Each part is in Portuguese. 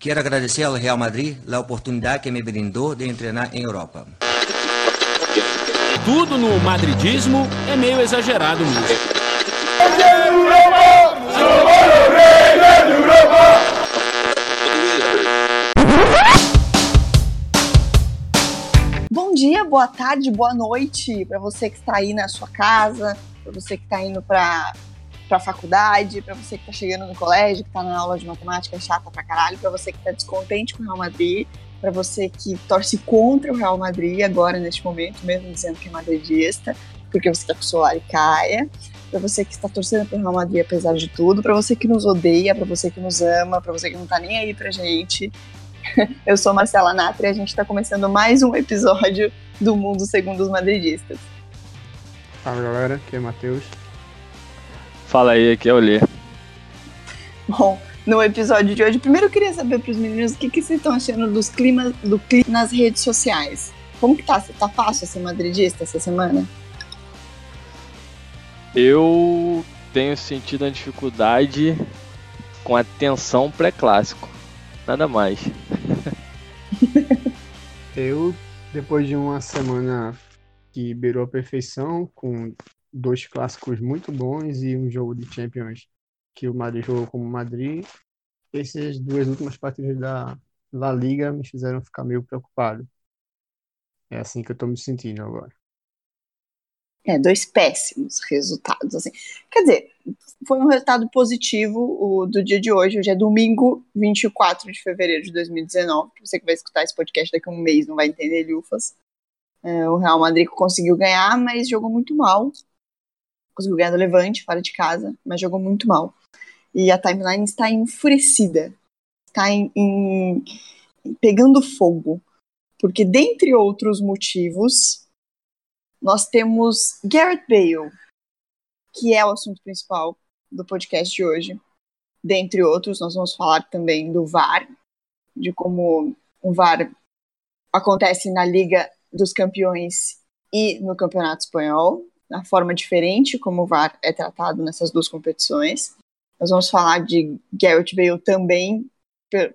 Quero agradecer ao Real Madrid a oportunidade que me brindou de treinar em Europa. Tudo no madridismo é meio exagerado mesmo. Bom dia, boa tarde, boa noite para você que está aí na sua casa, para você que está indo para para a faculdade, para você que está chegando no colégio, que está na aula de matemática chata pra caralho, para você que está descontente com o Real Madrid, para você que torce contra o Real Madrid agora neste momento, mesmo dizendo que é madridista, porque você está com o solar e caia, para você que está torcendo para o Real Madrid apesar de tudo, para você que nos odeia, para você que nos ama, para você que não está nem aí pra gente. Eu sou Marcela Natra e a gente está começando mais um episódio do Mundo Segundo os Madridistas. Fala galera, aqui é Matheus. Fala aí, aqui é o Lê. Bom, no episódio de hoje, primeiro eu queria saber para os meninos o que, que vocês estão achando dos climas, do clima nas redes sociais. Como que tá? Tá fácil ser madridista essa semana? Eu tenho sentido uma dificuldade com a tensão pré-clássico. Nada mais. eu, depois de uma semana que beirou a perfeição, com dois clássicos muito bons e um jogo de Champions que o Madrid jogou como Madrid. Essas duas últimas partidas da La Liga me fizeram ficar meio preocupado. É assim que eu tô me sentindo agora. É, dois péssimos resultados, assim. Quer dizer, foi um resultado positivo o do dia de hoje. Hoje é domingo, 24 de fevereiro de 2019. Você que vai escutar esse podcast daqui a um mês não vai entender lufas. É, o Real Madrid conseguiu ganhar, mas jogou muito mal conseguiu ganhar do Levante fora de casa, mas jogou muito mal. E a timeline está enfurecida, está em, em, pegando fogo, porque dentre outros motivos, nós temos Garrett Bale, que é o assunto principal do podcast de hoje. Dentre outros, nós vamos falar também do VAR, de como o VAR acontece na Liga dos Campeões e no Campeonato Espanhol, a forma diferente como o VAR é tratado nessas duas competições. Nós vamos falar de Garrett Bale também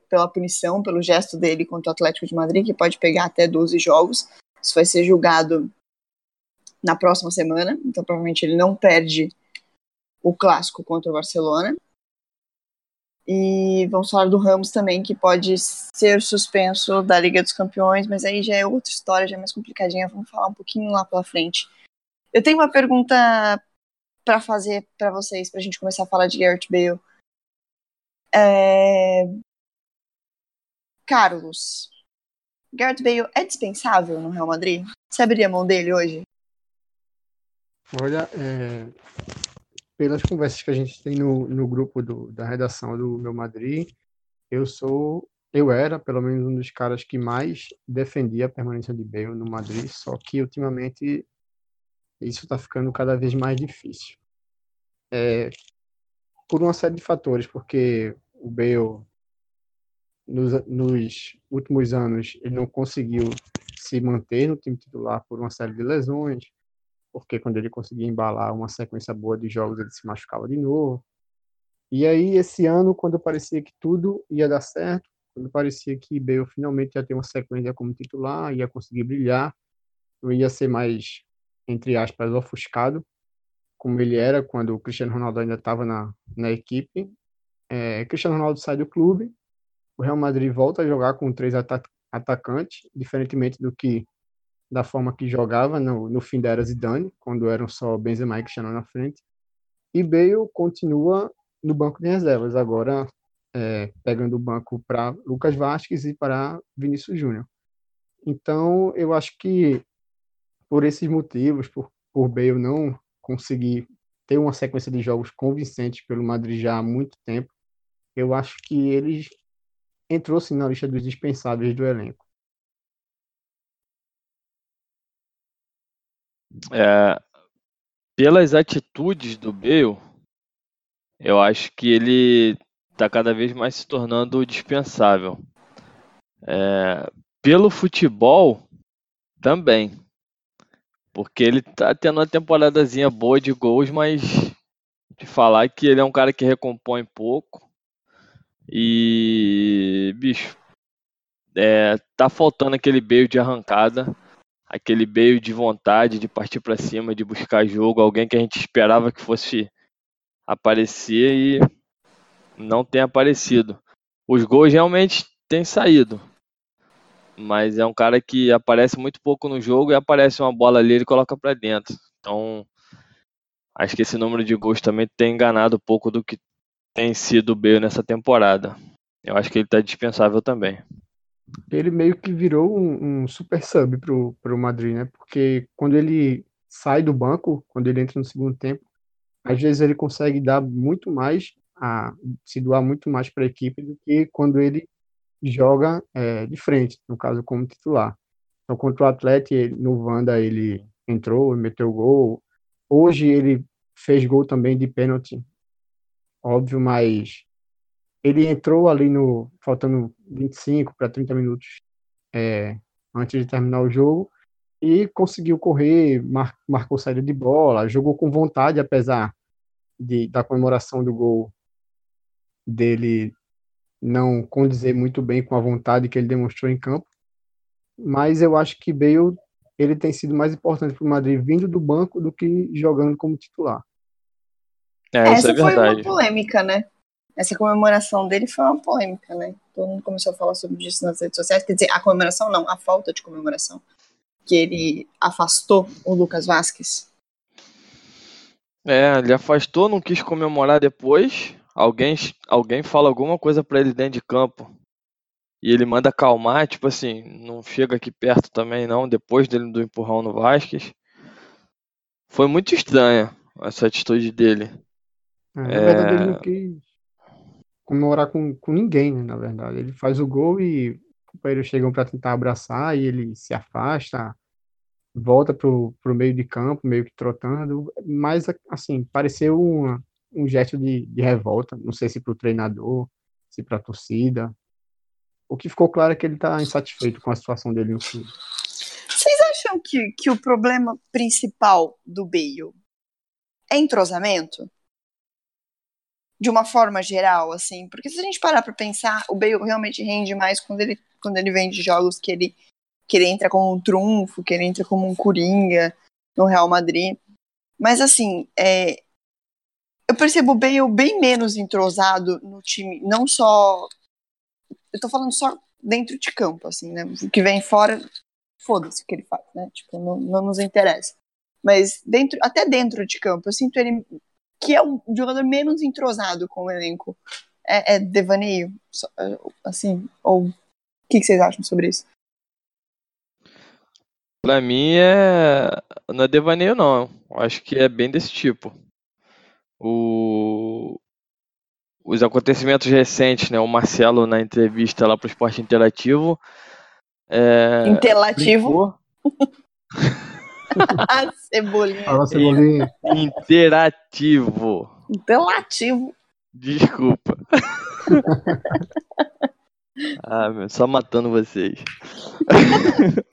pela punição, pelo gesto dele contra o Atlético de Madrid, que pode pegar até 12 jogos. Isso vai ser julgado na próxima semana, então provavelmente ele não perde o clássico contra o Barcelona. E vamos falar do Ramos também, que pode ser suspenso da Liga dos Campeões, mas aí já é outra história, já é mais complicadinha. Vamos falar um pouquinho lá pela frente eu tenho uma pergunta para fazer para vocês, para a gente começar a falar de Garrett Bale. É... Carlos, Garrett Bale é dispensável no Real Madrid? Você abriria a mão dele hoje? Olha, é... pelas conversas que a gente tem no, no grupo do, da redação do meu Madrid, eu sou, eu era pelo menos um dos caras que mais defendia a permanência de Bale no Madrid, só que ultimamente isso está ficando cada vez mais difícil. É, por uma série de fatores, porque o Bale, nos, nos últimos anos, ele não conseguiu se manter no time titular por uma série de lesões, porque quando ele conseguia embalar uma sequência boa de jogos, ele se machucava de novo. E aí, esse ano, quando parecia que tudo ia dar certo, quando parecia que Bale finalmente ia ter uma sequência como titular, ia conseguir brilhar, não ia ser mais entre aspas, ofuscado, como ele era quando o Cristiano Ronaldo ainda estava na, na equipe. É, Cristiano Ronaldo sai do clube, o Real Madrid volta a jogar com três ata atacantes, diferentemente do que da forma que jogava no, no fim da era Zidane, quando eram só Benzema e Cristiano na frente. E Bale continua no banco de reservas, agora é, pegando o banco para Lucas Vasquez e para Vinícius Júnior. Então, eu acho que por esses motivos, por, por Bale não conseguir ter uma sequência de jogos convincentes pelo Madrid já há muito tempo, eu acho que ele entrou sim na lista dos dispensáveis do elenco. É, pelas atitudes do Bale, eu acho que ele está cada vez mais se tornando dispensável. É, pelo futebol, também. Porque ele tá tendo uma temporadazinha boa de gols, mas de falar que ele é um cara que recompõe pouco. E, bicho, é, tá faltando aquele beio de arrancada, aquele beio de vontade de partir para cima, de buscar jogo, alguém que a gente esperava que fosse aparecer e não tem aparecido. Os gols realmente têm saído, mas é um cara que aparece muito pouco no jogo e aparece uma bola ali ele coloca para dentro. Então, acho que esse número de gols também tem enganado um pouco do que tem sido o Bale nessa temporada. Eu acho que ele está dispensável também. Ele meio que virou um, um, super sub pro, pro Madrid, né? Porque quando ele sai do banco, quando ele entra no segundo tempo, às vezes ele consegue dar muito mais, a, se doar muito mais para a equipe do que quando ele joga é, de frente, no caso como titular. Então, contra o Atlético, no Wanda ele entrou, meteu gol. Hoje ele fez gol também de pênalti, óbvio, mas ele entrou ali no faltando 25 para 30 minutos é, antes de terminar o jogo e conseguiu correr, mar, marcou saída de bola, jogou com vontade, apesar de, da comemoração do gol dele não condizer muito bem com a vontade que ele demonstrou em campo. Mas eu acho que Bale ele tem sido mais importante para o Madrid vindo do banco do que jogando como titular. É, Essa é foi uma polêmica, né? Essa comemoração dele foi uma polêmica, né? Todo mundo começou a falar sobre isso nas redes sociais. Quer dizer, a comemoração não, a falta de comemoração. Que ele afastou o Lucas Vasquez. É, ele afastou, não quis comemorar depois. Alguém, alguém fala alguma coisa para ele dentro de campo. E ele manda acalmar, tipo assim, não chega aqui perto também não, depois dele do empurrão no Vasquez. Foi muito estranha essa atitude dele. É, na verdade, ele não quis comemorar com, com ninguém, né, na verdade. Ele faz o gol e os companheiros chegam para tentar abraçar e ele se afasta, volta pro, pro meio de campo, meio que trotando. Mas, assim, pareceu uma, um gesto de, de revolta. Não sei se pro treinador, se pra torcida. O que ficou claro é que ele tá insatisfeito com a situação dele no clube. Vocês acham que, que o problema principal do Bale é entrosamento? De uma forma geral, assim, porque se a gente parar para pensar, o Bale realmente rende mais quando ele, quando ele vem de jogos que ele, que ele entra como um trunfo, que ele entra como um coringa no Real Madrid. Mas assim, é, eu percebo o Bale bem menos entrosado no time, não só. Eu tô falando só dentro de campo, assim, né? O que vem fora, foda-se o que ele faz, né? Tipo, não, não nos interessa. Mas dentro, até dentro de campo, eu sinto ele que é um jogador menos entrosado com o elenco. É, é devaneio, assim, ou o que, que vocês acham sobre isso? Pra mim é. Não é devaneio, não. Acho que é bem desse tipo. O... Os acontecimentos recentes, né? O Marcelo na entrevista lá pro Esporte Interativo. É... Interativo? Cebolinha. Fala, Cebolinha. Interativo. Interativo. Desculpa. ah, meu, só matando vocês.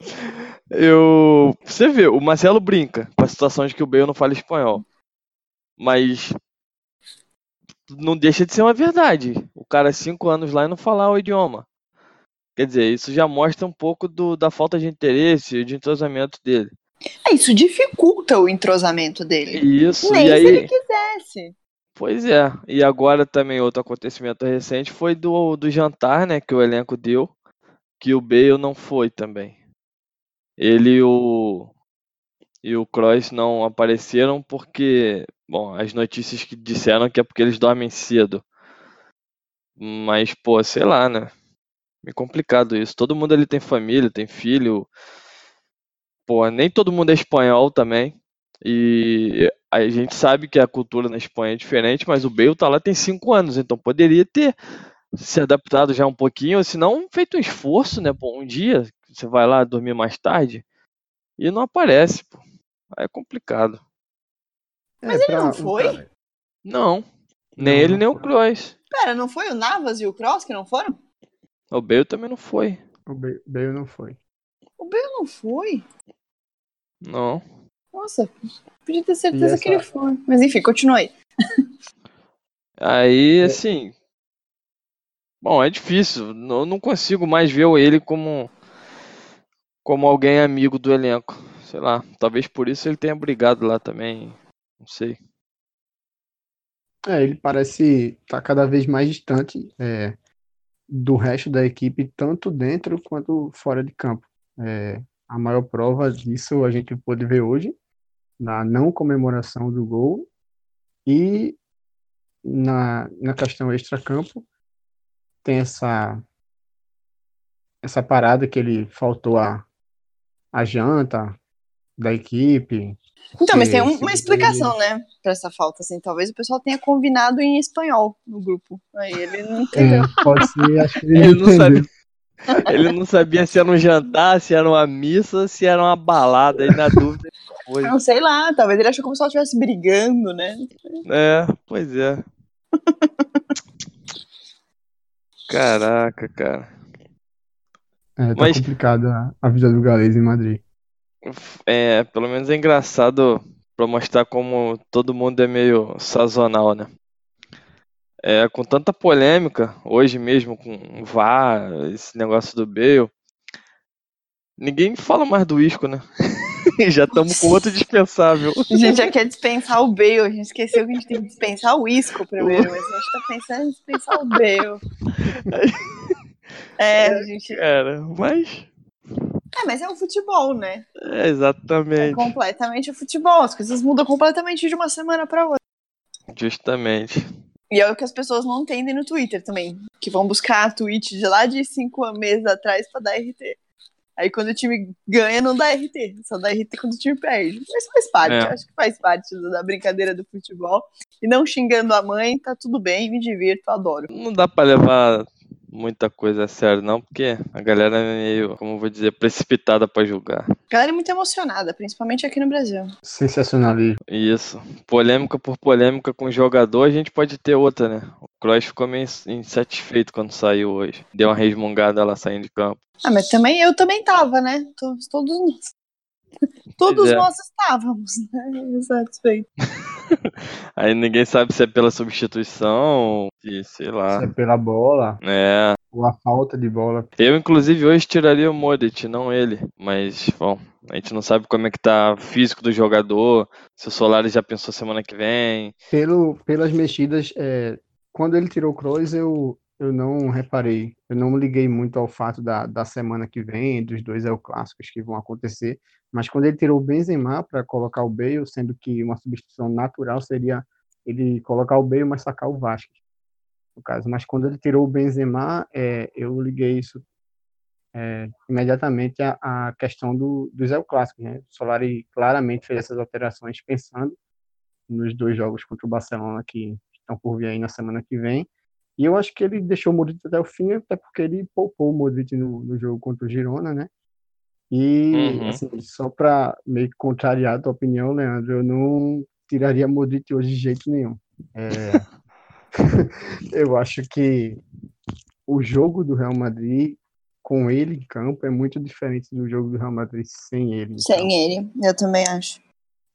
Eu, você vê, o Marcelo brinca com a situação de que o Bale não fala espanhol. Mas não deixa de ser uma verdade. O cara cinco anos lá e não falar o idioma. Quer dizer, isso já mostra um pouco do, da falta de interesse e de entrosamento dele. É, isso dificulta o entrosamento dele. Isso, Nem e se aí. ele quisesse. Pois é. E agora também outro acontecimento recente foi do, do jantar, né, que o elenco deu, que o Bale não foi também. Ele o e o Kroos não apareceram porque, bom, as notícias que disseram que é porque eles dormem cedo. Mas, pô, sei lá, né? É complicado isso. Todo mundo ali tem família, tem filho. Pô, nem todo mundo é espanhol também. E a gente sabe que a cultura na Espanha é diferente, mas o Bale tá lá tem cinco anos, então poderia ter se adaptado já um pouquinho, ou se não feito um esforço, né? Pô, um dia você vai lá dormir mais tarde e não aparece, pô. É complicado. Mas É, ele não pra- foi? Não. Nem Não, ele, não nem o. Kroos. Pera, não foi o Navas e o Cross que não foram? O Bale também não foi. O Ba- Bale não foi. O Bale não foi? Não. Nossa, podia ter certeza E que ele essa- foi. Mas enfim, continue aí. Aí, É. assim. Bom, é difícil. Eu não consigo mais ver ele como como alguém amigo do elenco. Sei lá, talvez por isso ele tenha brigado lá também. Não sei. É, ele parece estar tá cada vez mais distante é, do resto da equipe, tanto dentro quanto fora de campo. É, a maior prova disso a gente pôde ver hoje, na não comemoração do gol e na, na questão extra-campo. Tem essa, essa parada que ele faltou a, a janta da equipe, então, mas tem uma explicação, né, para essa falta, assim. Talvez o pessoal tenha combinado em espanhol no grupo. Aí ele não entendeu. É, pode ser, acho que ele, ele não, sabia. Ele não sabia se era um jantar, se era uma missa, se era uma balada, aí na dúvida. Foi. Não sei lá, talvez ele achou como se ela estivesse brigando, né? É, pois é. Caraca, cara. É, tá Mas... complicado a vida do Galês em Madrid é, pelo menos é engraçado para mostrar como todo mundo é meio sazonal, né? É, com tanta polêmica, hoje mesmo com VAR, esse negócio do Bale, ninguém fala mais do Isco, né? já estamos com outro dispensável. A gente já quer dispensar o Bale, a gente esqueceu que a gente tem que dispensar o Isco primeiro, mas a gente tá pensando em dispensar o Bale. É, a gente. Cara, mas é, mas é o futebol, né? É, exatamente. É completamente o futebol. As coisas mudam completamente de uma semana para outra. Justamente. E é o que as pessoas não entendem no Twitter também. Que vão buscar tweet de lá de cinco meses atrás para dar RT. Aí quando o time ganha, não dá RT. Só dá RT quando o time perde. Mas faz parte, é. acho que faz parte da brincadeira do futebol. E não xingando a mãe, tá tudo bem, me divirto, adoro. Não dá para levar muita coisa a sério, não, porque a galera é meio, como eu vou dizer, precipitada para julgar. A galera é muito emocionada, principalmente aqui no Brasil. Sensacionalismo. Isso. Polêmica por polêmica com o jogador, a gente pode ter outra, né? O Kroos ficou meio insatisfeito quando saiu hoje. Deu uma resmungada lá saindo de campo. Ah, mas também eu também tava, né? Todos nós. Todos é. nós estávamos, né? Insatisfeitos. Aí ninguém sabe se é pela substituição, se sei lá. Se é pela bola. É. Ou a falta de bola. Eu, inclusive, hoje tiraria o Modric, não ele. Mas, bom, a gente não sabe como é que tá o físico do jogador, se o Solares já pensou semana que vem. Pelo, pelas mexidas, é, quando ele tirou o Kroos, eu, eu não reparei, eu não liguei muito ao fato da, da semana que vem, dos dois El Clássicos que vão acontecer, mas quando ele tirou o Benzema para colocar o Bale, sendo que uma substituição natural seria ele colocar o Bale, mas sacar o Vasco, no caso. Mas quando ele tirou o Benzema, é, eu liguei isso é, imediatamente à, à, questão do, dos El Clássicos. Né? O Solari claramente fez essas alterações pensando nos dois jogos contra o Barcelona que estão por vir aí na semana que vem e eu acho que ele deixou o Modric até o fim, até porque ele poupou o Modric no, no jogo contra o Girona, né? E, uhum. assim, só para meio que contrariar a tua opinião, Leandro, eu não tiraria Modric hoje de jeito nenhum. É... eu acho que o jogo do Real Madrid com ele em campo é muito diferente do jogo do Real Madrid sem ele. Sem então. ele, eu também acho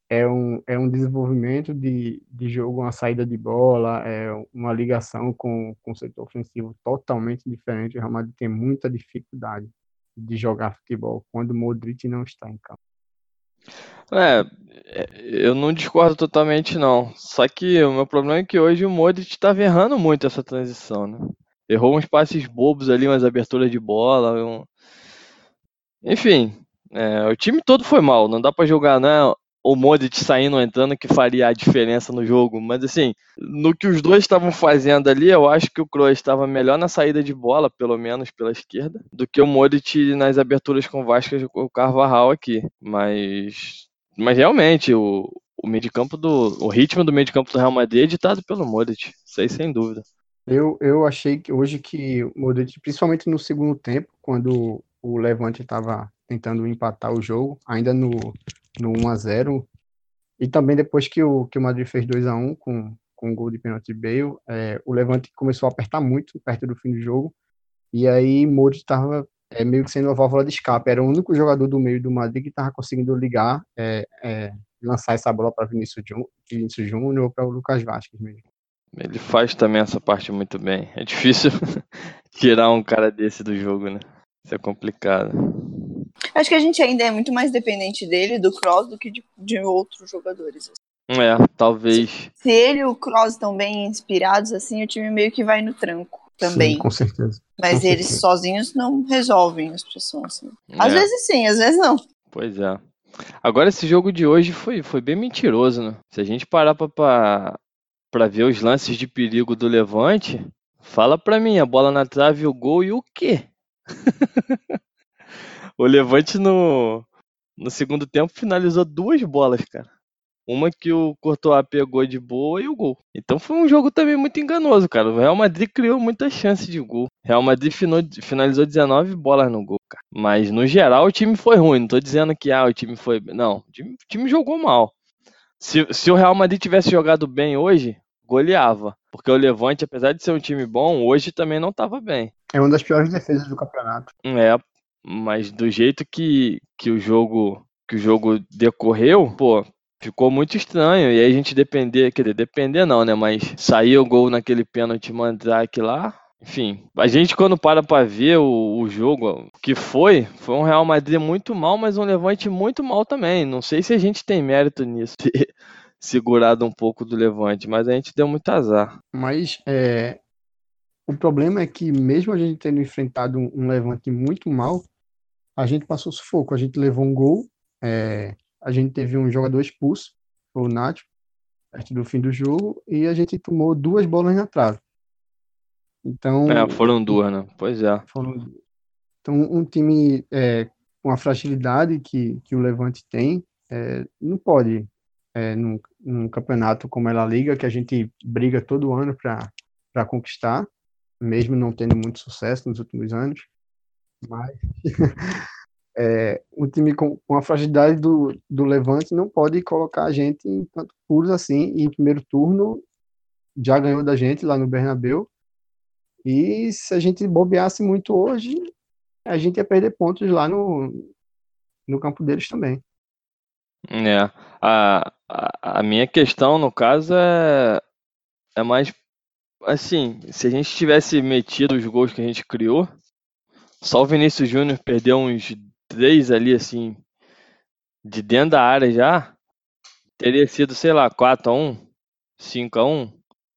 é um, é um desenvolvimento de, de jogo, uma saída de bola, é uma ligação com, com o setor ofensivo totalmente diferente. O Real Madrid tem muita dificuldade de jogar futebol quando o Modric não está em campo. É, eu não discordo totalmente não. Só que o meu problema é que hoje o Modric estava errando muito essa transição, né? Errou uns passes bobos ali, umas aberturas de bola. Um... Enfim, é, o time todo foi mal. Não dá para jogar, né? O Modric saindo entrando que faria a diferença no jogo. Mas assim, no que os dois estavam fazendo ali, eu acho que o Kroos estava melhor na saída de bola, pelo menos pela esquerda, do que o Modric nas aberturas com o Vasco e o Carvajal aqui. Mas, mas realmente, o, o meio de campo do. O ritmo do meio de campo do Real Madrid é ditado pelo Modric. Isso aí sem dúvida. Eu, eu achei que hoje que o Modric, principalmente no segundo tempo, quando o Levante estava tentando empatar o jogo, ainda no, no 1 a 0 e também depois que o, que o Madrid fez 2 a 1 com, com o gol de pênalti Bale, é, o Levante começou a apertar muito perto do fim do jogo, e aí Modric estava é, meio que sendo a válvula de escape, era o único jogador do meio do Madrid que estava conseguindo ligar, é, é, lançar essa bola para Vinícius Júnior ou para o Lucas Vasquez mesmo. Ele faz também essa parte muito bem. É difícil, tirar um cara desse do jogo, né? Isso é complicado. Acho que a gente ainda é muito mais dependente dele, do Cross, do que de, de outros jogadores. É, talvez. Se ele e o Cross estão bem inspirados, assim, o time meio que vai no tranco também. Sim, com certeza. Mas com eles certeza. sozinhos não resolvem a situação, assim. Às É. vezes sim, às vezes não. Pois é. Agora esse jogo de hoje foi, foi bem mentiroso, né? Se a gente parar pra, pra, pra ver os lances de perigo do Levante, fala pra mim, a bola na trave, o gol e o quê? o Levante no, no segundo tempo finalizou duas bolas, cara. Uma que o Courtois pegou de boa e o gol. Então foi um jogo também muito enganoso, cara. O Real Madrid criou muitas chances de gol. O Real Madrid finalizou 19 bolas no gol, cara. Mas no geral o time foi ruim. Não tô dizendo que ah, o time foi. Não, o time, o time jogou mal. Se, se o Real Madrid tivesse jogado bem hoje, goleava. Porque o Levante, apesar de ser um time bom, hoje também não tava bem. É uma das piores defesas do campeonato. É, mas do jeito que, que o jogo que o jogo decorreu, pô, ficou muito estranho. E aí a gente depender, quer dizer, depender não, né? Mas sair o gol naquele pênalti Mandrake lá. Enfim, a gente quando para pra ver o, o jogo, o que foi, foi um Real Madrid muito mal, mas um Levante muito mal também. Não sei se a gente tem mérito nisso, ter segurado um pouco do Levante, mas a gente deu muito azar. Mas é, o problema é que, mesmo a gente tendo enfrentado um Levante muito mal, a gente passou sufoco. A gente levou um gol, é, a gente teve um jogador expulso, o Nacho, perto do fim do jogo, e a gente tomou duas bolas na trave. Então, É, foram duas, né? Pois é. foram- então um time é, com a fragilidade que, que o Levante tem, é, não pode, é, num, num campeonato como é a Liga, que a gente briga todo ano para conquistar, mesmo não tendo muito sucesso nos últimos anos, mas é, um time com, com a fragilidade do, do Levante não pode colocar a gente em tanto puros assim, e em primeiro turno já ganhou da gente lá no Bernabéu, e se a gente bobeasse muito hoje, a gente ia perder pontos lá no, no campo deles também. É, a, a, a minha questão, no caso, é, é mais assim, se a gente tivesse metido os gols que a gente criou, só o Vinícius Júnior perdeu uns três ali, assim, de dentro da área já, teria sido, sei lá, 4x1, 5x1,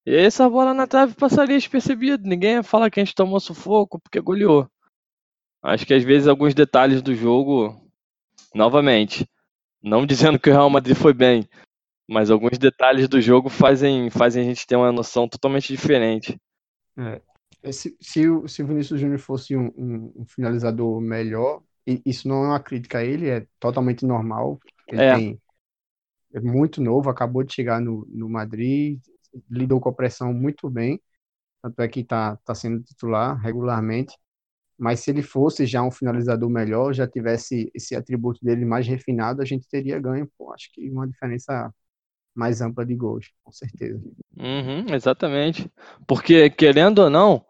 e essa bola na trave passaria despercebido, ninguém ia falar que a gente tomou sufoco porque goleou. Acho que às vezes alguns detalhes do jogo, novamente, não dizendo que o Real Madrid foi bem, mas alguns detalhes do jogo fazem, fazem a gente ter uma noção totalmente diferente. Se, se, o, se o Vinícius Júnior fosse um, um- um finalizador melhor, e isso não é uma crítica a ele, é totalmente normal. Ele É. tem, é muito novo, acabou de chegar no, no Madrid, lidou com a pressão muito bem, tanto é que está tá sendo titular regularmente. Mas se ele fosse já um finalizador melhor, já tivesse esse atributo dele mais refinado, a gente teria ganho, pô, acho que uma diferença mais ampla de gols, com certeza. Uhum, exatamente. Porque, querendo ou não,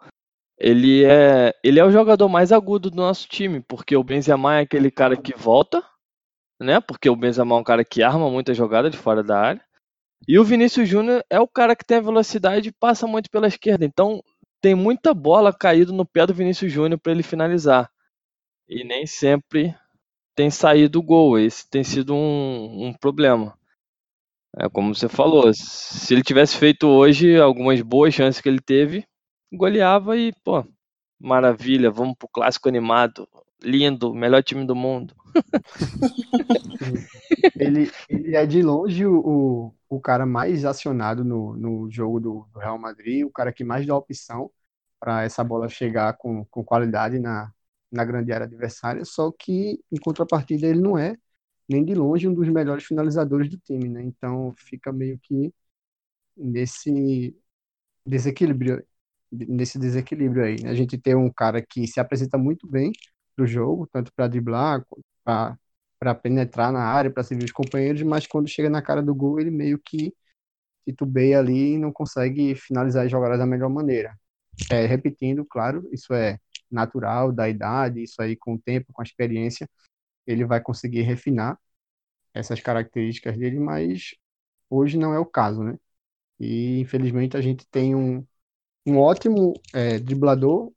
ele é, ele é o jogador mais agudo do nosso time, porque o Benzema é aquele cara que volta, né? Porque o Benzema é um cara que arma muita jogada de fora da área. E o Vinícius Júnior é o cara que tem a velocidade e passa muito pela esquerda. Então, tem muita bola caído no pé do Vinícius Júnior para ele finalizar. E nem sempre tem saído o gol. Esse tem sido um, um problema. É como você falou, se ele tivesse feito hoje algumas boas chances que ele teve, goleava e, pô, maravilha, vamos pro clássico animado, lindo, melhor time do mundo. Ele, ele é de longe o, o, o cara mais acionado no, no jogo do, do Real Madrid, o cara que mais dá opção para essa bola chegar com, com qualidade na, na grande área adversária, só que em contrapartida ele não é nem de longe um dos melhores finalizadores do time, né? Então fica meio que nesse desequilíbrio, nesse desequilíbrio aí. A gente tem um cara que se apresenta muito bem do jogo, tanto para driblar, para penetrar na área, para servir os companheiros, mas quando chega na cara do gol, ele meio que titubeia ali e não consegue finalizar as jogadas da melhor maneira. É, repetindo, claro, isso é natural da idade, isso aí com o tempo, com a experiência, ele vai conseguir refinar essas características dele, mas hoje não é o caso, né? E infelizmente a gente tem um, um ótimo é, driblador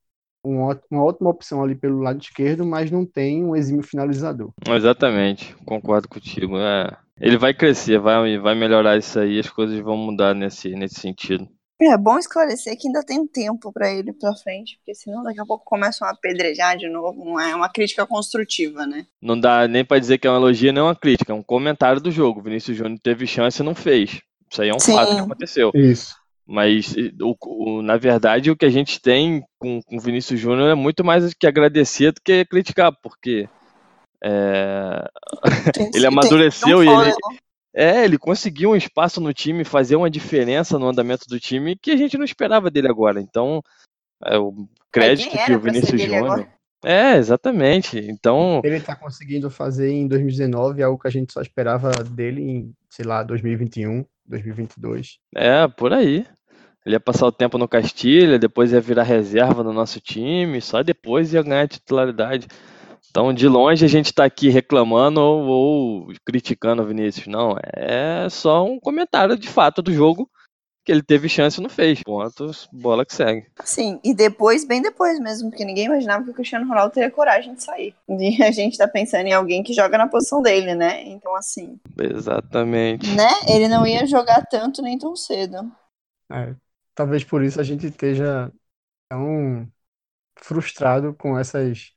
um ó- uma ótima opção ali pelo lado esquerdo, mas não tem um exímio finalizador. Exatamente, concordo contigo. É. Ele vai crescer, vai, vai melhorar isso aí, as coisas vão mudar nesse, nesse sentido. É bom esclarecer que ainda tem um tempo pra ele pra frente, porque senão daqui a pouco começam a apedrejar de novo. Não é uma crítica construtiva, né? Não dá nem pra dizer que é uma elogio nem uma crítica, é um comentário do jogo. O Vinícius Júnior teve chance e não fez. Isso aí é um Sim. fato que aconteceu. Isso. Mas, o- o- na verdade, o que a gente tem com o Vinícius Júnior é muito mais que agradecer do que criticar, porque é, Tem- ele amadureceu tem e ele, é, ele conseguiu um espaço no time, fazer uma diferença no andamento do time que a gente não esperava dele agora. Então, é, o crédito que o Vinícius Júnior. É, exatamente. Então, Ele tá conseguindo fazer em 2019 algo que a gente só esperava dele em, sei lá, 2021, 2022. é, por aí. Ele ia passar o tempo no Castilha, depois ia virar reserva no nosso time, só depois ia ganhar titularidade. Então, de longe, a gente está aqui reclamando ou, ou criticando o Vinícius. Não, é só um comentário de fato do jogo que ele teve chance e não fez. Pontos, bola que segue. Sim, e depois, bem depois mesmo, porque ninguém imaginava que o Cristiano Ronaldo teria coragem de sair. E a gente tá pensando em alguém que joga na posição dele, né? Então, assim, Exatamente. né? Ele não ia jogar tanto nem tão cedo. É, talvez por isso a gente esteja tão frustrado com essas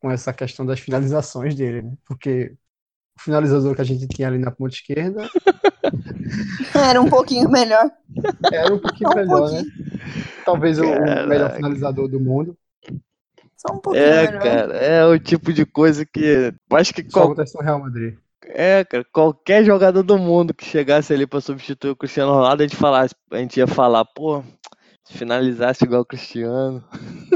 com essa questão das finalizações dele, né? Porque o finalizador que a gente tinha ali na ponta esquerda Era um pouquinho melhor. era um pouquinho Um melhor, né? Talvez o, o Caraca. melhor finalizador do mundo. Só um pouquinho É, melhor. cara, é o tipo de coisa que. Acho que Só qual- acontece no Real Madrid. É, cara, qualquer jogador do mundo que chegasse ali pra substituir o Cristiano Ronaldo, a gente, falasse, a gente ia falar, pô, se finalizasse igual o Cristiano.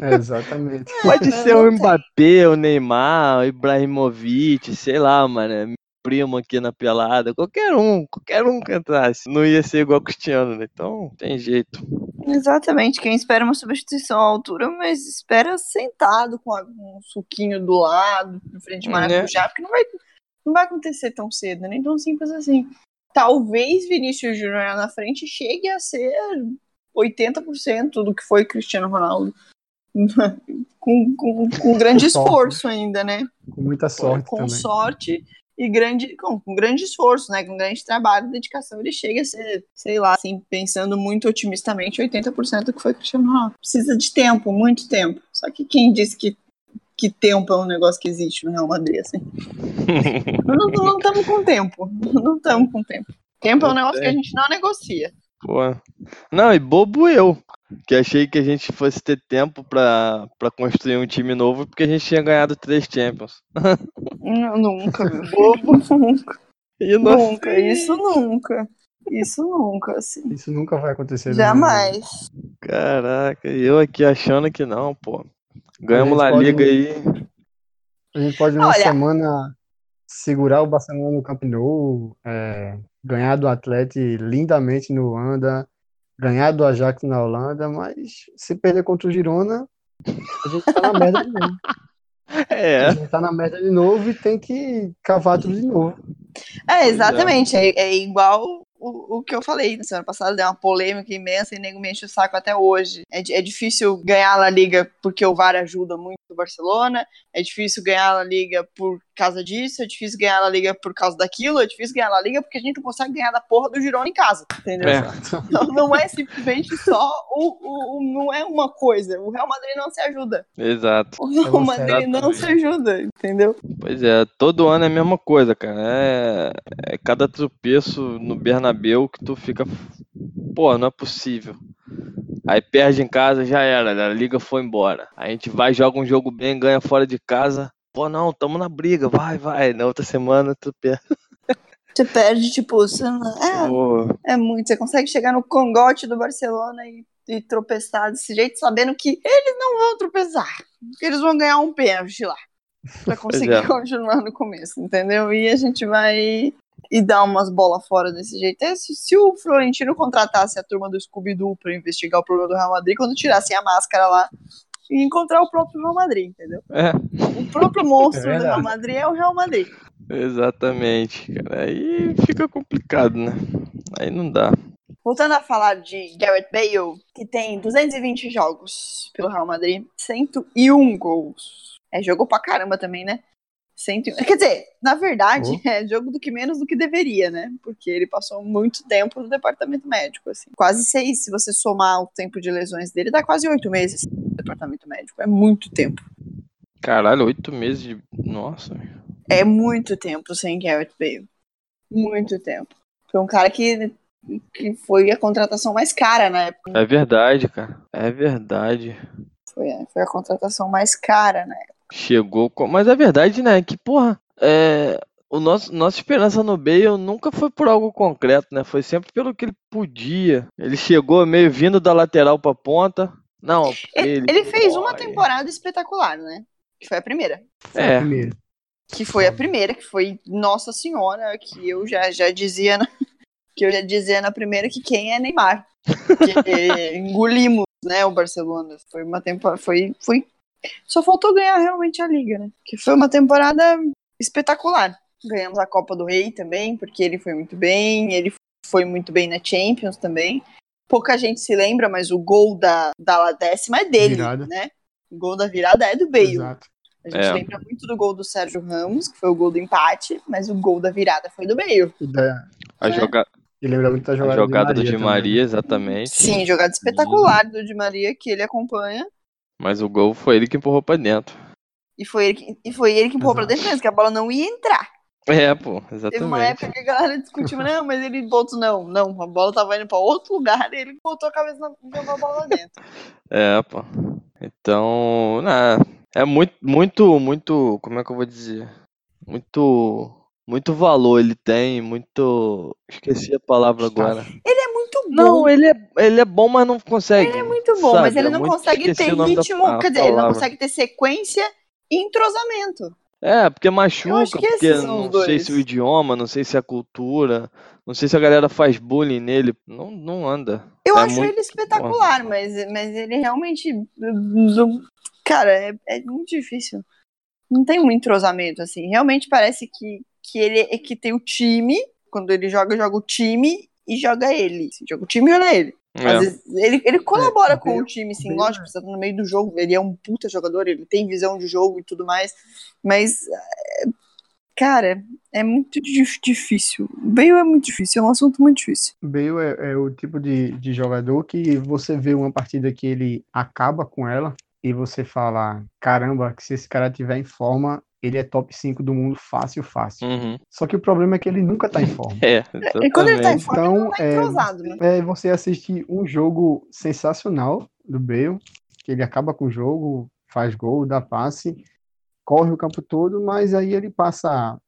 É, exatamente. Pode ser o. Mbappé, o Neymar, o Ibrahimovic, sei lá, mano, é primo aqui na pelada, qualquer um, qualquer um que entrasse. Não ia ser igual o Cristiano, né? Então, tem jeito. Exatamente, quem espera uma substituição à altura, mas espera sentado com um suquinho do lado, em frente de Né? maracujá, porque não vai, não vai acontecer tão cedo, nem tão simples assim. Talvez Vinícius Júnior lá na frente chegue a ser 80% do que foi Cristiano Ronaldo. com, com, com grande Com sorte. esforço ainda, né? Com muita sorte com sorte e grande, com, com grande esforço, né? Com grande trabalho e dedicação, ele chega a ser, sei lá, assim, pensando muito otimistamente, 80% do que foi Cristiano Ronaldo. Precisa de tempo, muito tempo. Só que quem disse que, que tempo é um negócio que existe no Real Madrid, assim? Não estamos com tempo. Não estamos com tempo. Tempo é um negócio que a gente não negocia. Pô. Não, e bobo eu, que achei que a gente fosse ter tempo pra, pra construir um time novo, porque a gente tinha ganhado três Champions. Não, Nunca, meu bobo, nunca. E Nunca, isso nunca. Isso nunca, assim. Isso nunca vai acontecer. Madrid. Jamais. Caraca, e eu aqui achando que não, pô. Ganhamos A La gente pode- Liga aí. A gente pode, numa Olha- semana, segurar o Barcelona no Camp Nou, é, ganhar do Atlético lindamente no Luanda, ganhar do Ajax na Holanda, mas se perder contra o Girona, a gente tá na merda de novo. É, A gente tá na merda de novo e tem que cavar tudo de novo. É, exatamente. É, é igual o, que eu falei na semana passada, deu uma polêmica imensa e nego me enche o saco até hoje. É, é difícil ganhar a Liga porque o VAR ajuda muito o Barcelona, é difícil ganhar a Liga por causa disso, é difícil ganhar a Liga por causa daquilo, é difícil ganhar a Liga porque a gente não consegue ganhar da porra do Girona em casa, entendeu? É. Então, não é simplesmente só o, o, o- não é uma coisa. O Real Madrid não se ajuda. exato. O Real É. Madrid não se ajuda, entendeu? Pois é, todo ano é a mesma coisa, cara. É, é cada tropeço no Bernabéu que tu fica. Pô, não é possível. Aí perde em casa, já era, a liga foi embora. A gente vai, joga um jogo bem, ganha fora de casa. Pô, não, tamo na briga, vai, vai. Na outra semana tu perde. Você perde, tipo, você é, Pô, É muito. Você consegue chegar no cangote do Barcelona e, e tropeçar desse jeito, sabendo que eles não vão tropeçar. Que eles vão ganhar um pênalti lá. Pra conseguir é. continuar no começo, entendeu? E a gente vai e dar umas bolas fora desse jeito. É, se, se o Florentino contratasse a turma do Scooby-Doo pra investigar o problema do Real Madrid, quando tirassem a máscara lá e encontrar o próprio Real Madrid, entendeu? é, O próprio monstro É do Real. Madrid é o Real Madrid. exatamente, cara. Aí fica complicado, né? Aí não dá. voltando a falar de Garrett Bale, que tem 220 jogos pelo Real Madrid, 101 gols. É jogo pra caramba também, né? 101. Quer dizer, na verdade, Oh. é jogo do que menos do que deveria, né? Porque ele passou muito tempo no departamento médico, assim. Quase seis, se você somar o tempo de lesões dele, dá quase oito meses departamento médico. É muito tempo. Caralho, oito meses de. Nossa. É muito tempo sem Garrett Bale. Muito tempo. Foi um cara que, que foi a contratação mais cara na época. É verdade, cara. É verdade. Foi, é, foi a contratação mais cara, né? Chegou com. Mas é verdade, né? Que, porra, é. O nosso, nossa esperança no Bale nunca foi por algo concreto, né? Foi sempre pelo que ele podia. Ele chegou meio vindo da lateral pra ponta. Não, Ele, ele. ele fez uma temporada espetacular, né? Que foi a primeira. É. Que foi a primeira, que foi Nossa Senhora, que eu já, já dizia na, que eu já dizia na primeira que quem é Neymar. Que engolimos, né, o Barcelona. Foi uma temporada. Foi, foi. Só faltou ganhar realmente a Liga, né? Que foi uma temporada espetacular. Ganhamos a Copa do Rei também, porque ele foi muito bem, ele foi muito bem na Champions também. Pouca gente se lembra, mas o gol da, da décima é dele, Virada. né? O gol da virada é do Bale. Exato. A gente É. lembra muito do gol do Sérgio Ramos, que foi o gol do empate, mas o gol da virada foi do Bale. Da, A, né? joga... e lembra muito da a jogada, jogada do Di Maria. exatamente. Sim, jogada espetacular do Di Maria, que ele acompanha. Mas o gol foi ele que empurrou pra dentro. E foi ele que, e foi ele que empurrou dentro mesmo, que a bola não ia entrar. É, pô, Teve uma exatamente. época que a galera discutiu, não, mas ele botou, não, não, a bola tava indo pra outro lugar, e ele botou a cabeça na e jogou a bola dentro. É, pô. Então, né, é muito, muito, muito, como é que eu vou dizer? Muito, muito valor ele tem, muito, esqueci a palavra agora. Ele é muito bom. Não, ele é, ele é bom, mas não consegue. Ele é muito bom, sabe? mas ele É não muito- consegue ter da ritmo, pa- quer dizer, ele não consegue ter sequência e entrosamento. É, porque machuca, porque não sei dois. se o idioma, não sei se a cultura, não sei se a galera faz bullying nele, não, não anda. Eu É acho muito ele espetacular, mas, mas ele realmente. Cara, é, é muito difícil. Não tem um entrosamento, assim. Realmente parece que, que ele é que tem o time. Quando ele joga, joga o time e joga ele. Assim, joga o time e joga ele. É. Às vezes, ele, ele colabora É, com o time, sim, lógico, você tá no meio do jogo, ele é um puta jogador, ele tem visão de jogo e tudo mais, mas, é, cara, é muito dif- difícil. O Bale é muito difícil, é um assunto muito difícil. Bale é, é o tipo de, de jogador que você vê uma partida que ele acaba com ela e você fala, caramba, que se esse cara tiver em forma, ele é top 5 do mundo fácil, fácil. Uhum. Só que o problema é que ele nunca tá em forma. É, E quando ele tá em forma, ele não Então, tá é, entrosado, né? É você assistir um jogo sensacional do Bale, que ele acaba com o jogo, faz gol, dá passe, corre o campo todo, mas aí ele passa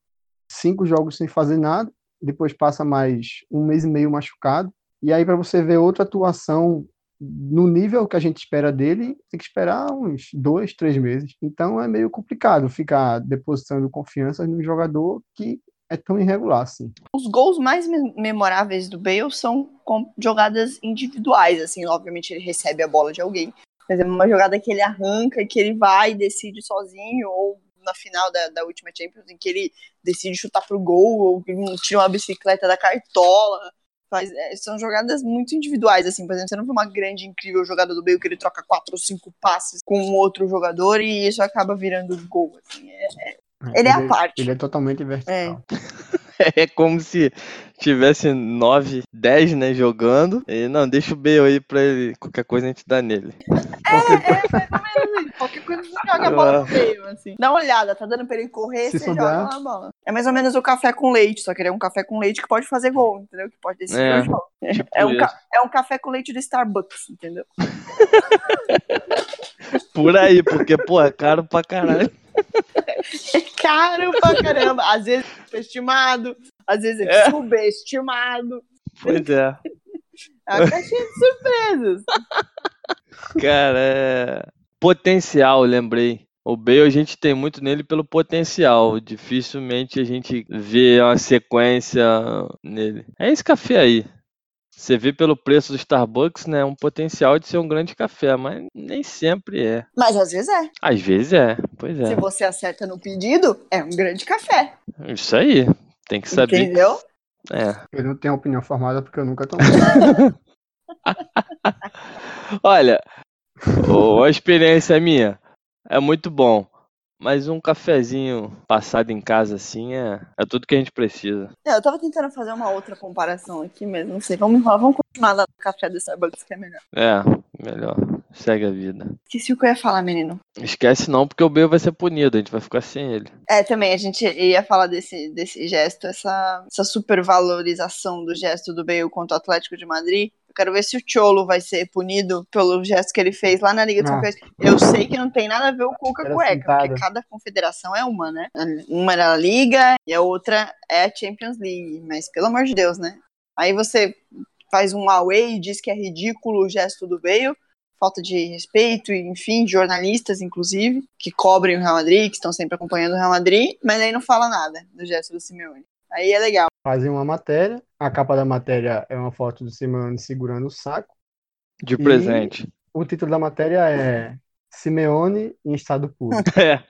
cinco jogos sem fazer nada, depois passa mais um mês e meio machucado, e aí para você ver outra atuação no nível que a gente espera dele, tem que esperar uns dois, três meses. Então é meio complicado ficar depositando confiança num jogador que é tão irregular assim. Os gols mais me- memoráveis do Bale são jogadas individuais, assim, obviamente ele recebe a bola de alguém, mas é uma jogada que ele arranca que ele vai e decide sozinho, ou na final da, da última Champions, em que ele decide chutar pro gol, ou tira uma bicicleta da cartola. Faz, é, são jogadas muito individuais, assim, por exemplo, você não vê uma grande, incrível jogada do Bale que ele troca quatro ou cinco passes com um outro jogador e isso acaba virando gol, assim, é- ele é a parte. Ele é totalmente vertical. É como se tivesse 9, 10, né, jogando. E não, deixa o Bale aí pra ele. Qualquer coisa a gente dá nele. É, mais ou menos isso. Qualquer coisa você joga a bola no meio, assim. Dá uma olhada, tá dando pra ele correr, Se você souber. joga lá a bola. É mais ou menos o café com leite, só que ele é um café com leite que pode fazer gol, entendeu? Que pode decidir É, o jogo. Tipo É um, é um café com leite do Starbucks, entendeu? Por aí, porque, pô, é caro pra caralho. É caro pra caramba. Às vezes é estimado, às vezes é, É. subestimado. Pois é. É uma caixinha de surpresas. Cara, é. Potencial, lembrei. O Bale a gente tem muito nele pelo potencial. Dificilmente a gente vê uma sequência nele. É esse café aí. Você vê pelo preço do Starbucks, né? Um potencial de ser um grande café, mas nem sempre é. Mas às vezes é. Às vezes é. Pois Se é. você acerta no pedido, é um grande café. Isso aí. Tem que saber Entendeu? É. Eu não tenho opinião formada porque eu nunca tomei. Olha, ô, a experiência minha é muito bom. Mas um cafezinho passado em casa assim é, é tudo que a gente precisa. É, eu tava tentando fazer uma outra comparação aqui, mas não sei. Vamos enrolar, vamos continuar lá no café do Starbucks, que é melhor. É, melhor. Segue a vida. Esqueci o que eu ia falar, menino. Esquece não, porque o Bale vai ser punido, a gente vai ficar sem ele. É, também, a gente ia falar desse, desse gesto, essa, essa supervalorização do gesto do Bale contra o Atlético de Madrid. Quero ver se o Cholo vai ser punido pelo gesto que ele fez lá na Liga dos. Campeões. Eu sei que não tem nada a ver o Cuca Era com o ECA, sentada. porque cada confederação é uma, né? Uma era a Liga e a outra é a Champions League. Mas, pelo amor de Deus, né? Aí você faz um away e diz que é ridículo o gesto do Bale, falta de respeito, enfim, de jornalistas, inclusive, que cobrem o Real Madrid, que estão sempre acompanhando o Real Madrid, mas aí não fala nada do gesto do Simeone. Aí é legal. Fazem uma matéria, a capa da matéria é uma foto do Simeone segurando o saco. De presente. O título da matéria é Simeone em estado puro. É.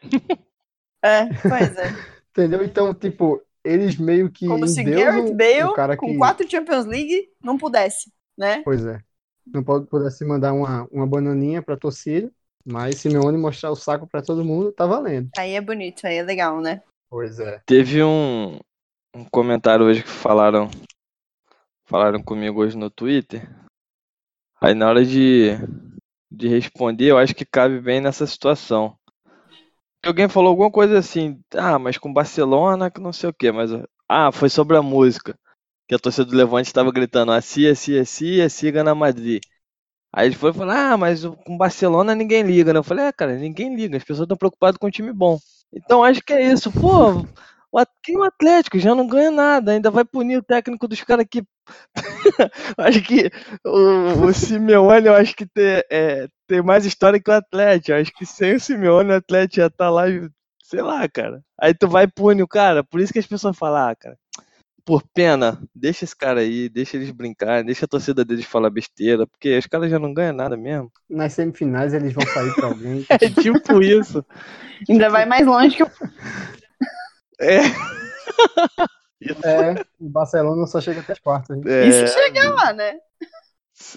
É, pois é. Entendeu? Então, tipo, eles meio que Como se Gareth Bale, o cara com que... quatro Champions League, não pudesse, né? Pois é. Não pode, pudesse mandar uma, uma bananinha pra torcida, mas Simeone mostrar o saco pra todo mundo, tá valendo. Aí é bonito, aí é legal, né? Pois é. Teve um, um comentário hoje que falaram falaram comigo hoje no Twitter. Aí na hora de, de responder, eu acho que cabe bem nessa situação. Alguém falou alguma coisa assim, ah, mas com Barcelona, que não sei o quê, mas ah, foi sobre a música. Que a torcida do Levante estava gritando, assim, assim, assim, assim, na Madrid. Aí ele foi falar, ah, mas com Barcelona ninguém liga, né? Eu falei, é, cara, ninguém liga, as pessoas estão preocupadas com um time bom. Então acho que é isso. Pô, quem é o Atlético já não ganha nada, ainda vai punir o técnico dos caras que. acho que o, o Simeone, eu acho que tem, é, tem mais história que o Atlético. Eu acho que sem o Simeone, o Atlético já tá lá, e- sei lá, cara. Aí tu vai e pune o cara, por isso que as pessoas falam, ah, cara. Por pena, deixa esse cara aí, deixa eles brincar, deixa a torcida deles falar besteira, porque os caras já não ganham nada mesmo. Nas semifinais eles vão sair pra alguém. É tipo isso. Ainda vai mais longe que o. É. É, o Barcelona só chega até as quartas. hein? É, Isso chega lá, né?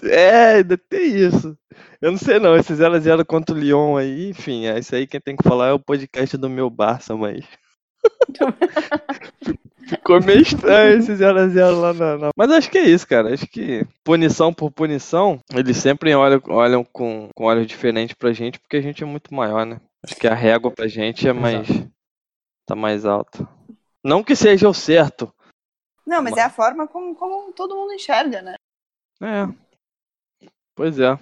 É, ainda tem isso. Eu não sei não, esse 0x0 contra o Lyon aí, enfim, é isso aí quem tem que falar é o podcast do meu Barça, mas. Ficou meio estranho esse 0x0 lá na, na- Mas acho que é isso, cara. Acho que punição por punição, eles sempre olham, olham com, com olhos diferentes pra gente, porque a gente é muito maior, né? Acho que a régua pra gente é mais. Tá mais alta. Não que seja o certo. Não, mas é a forma como, como todo mundo enxerga, né? É. Pois é.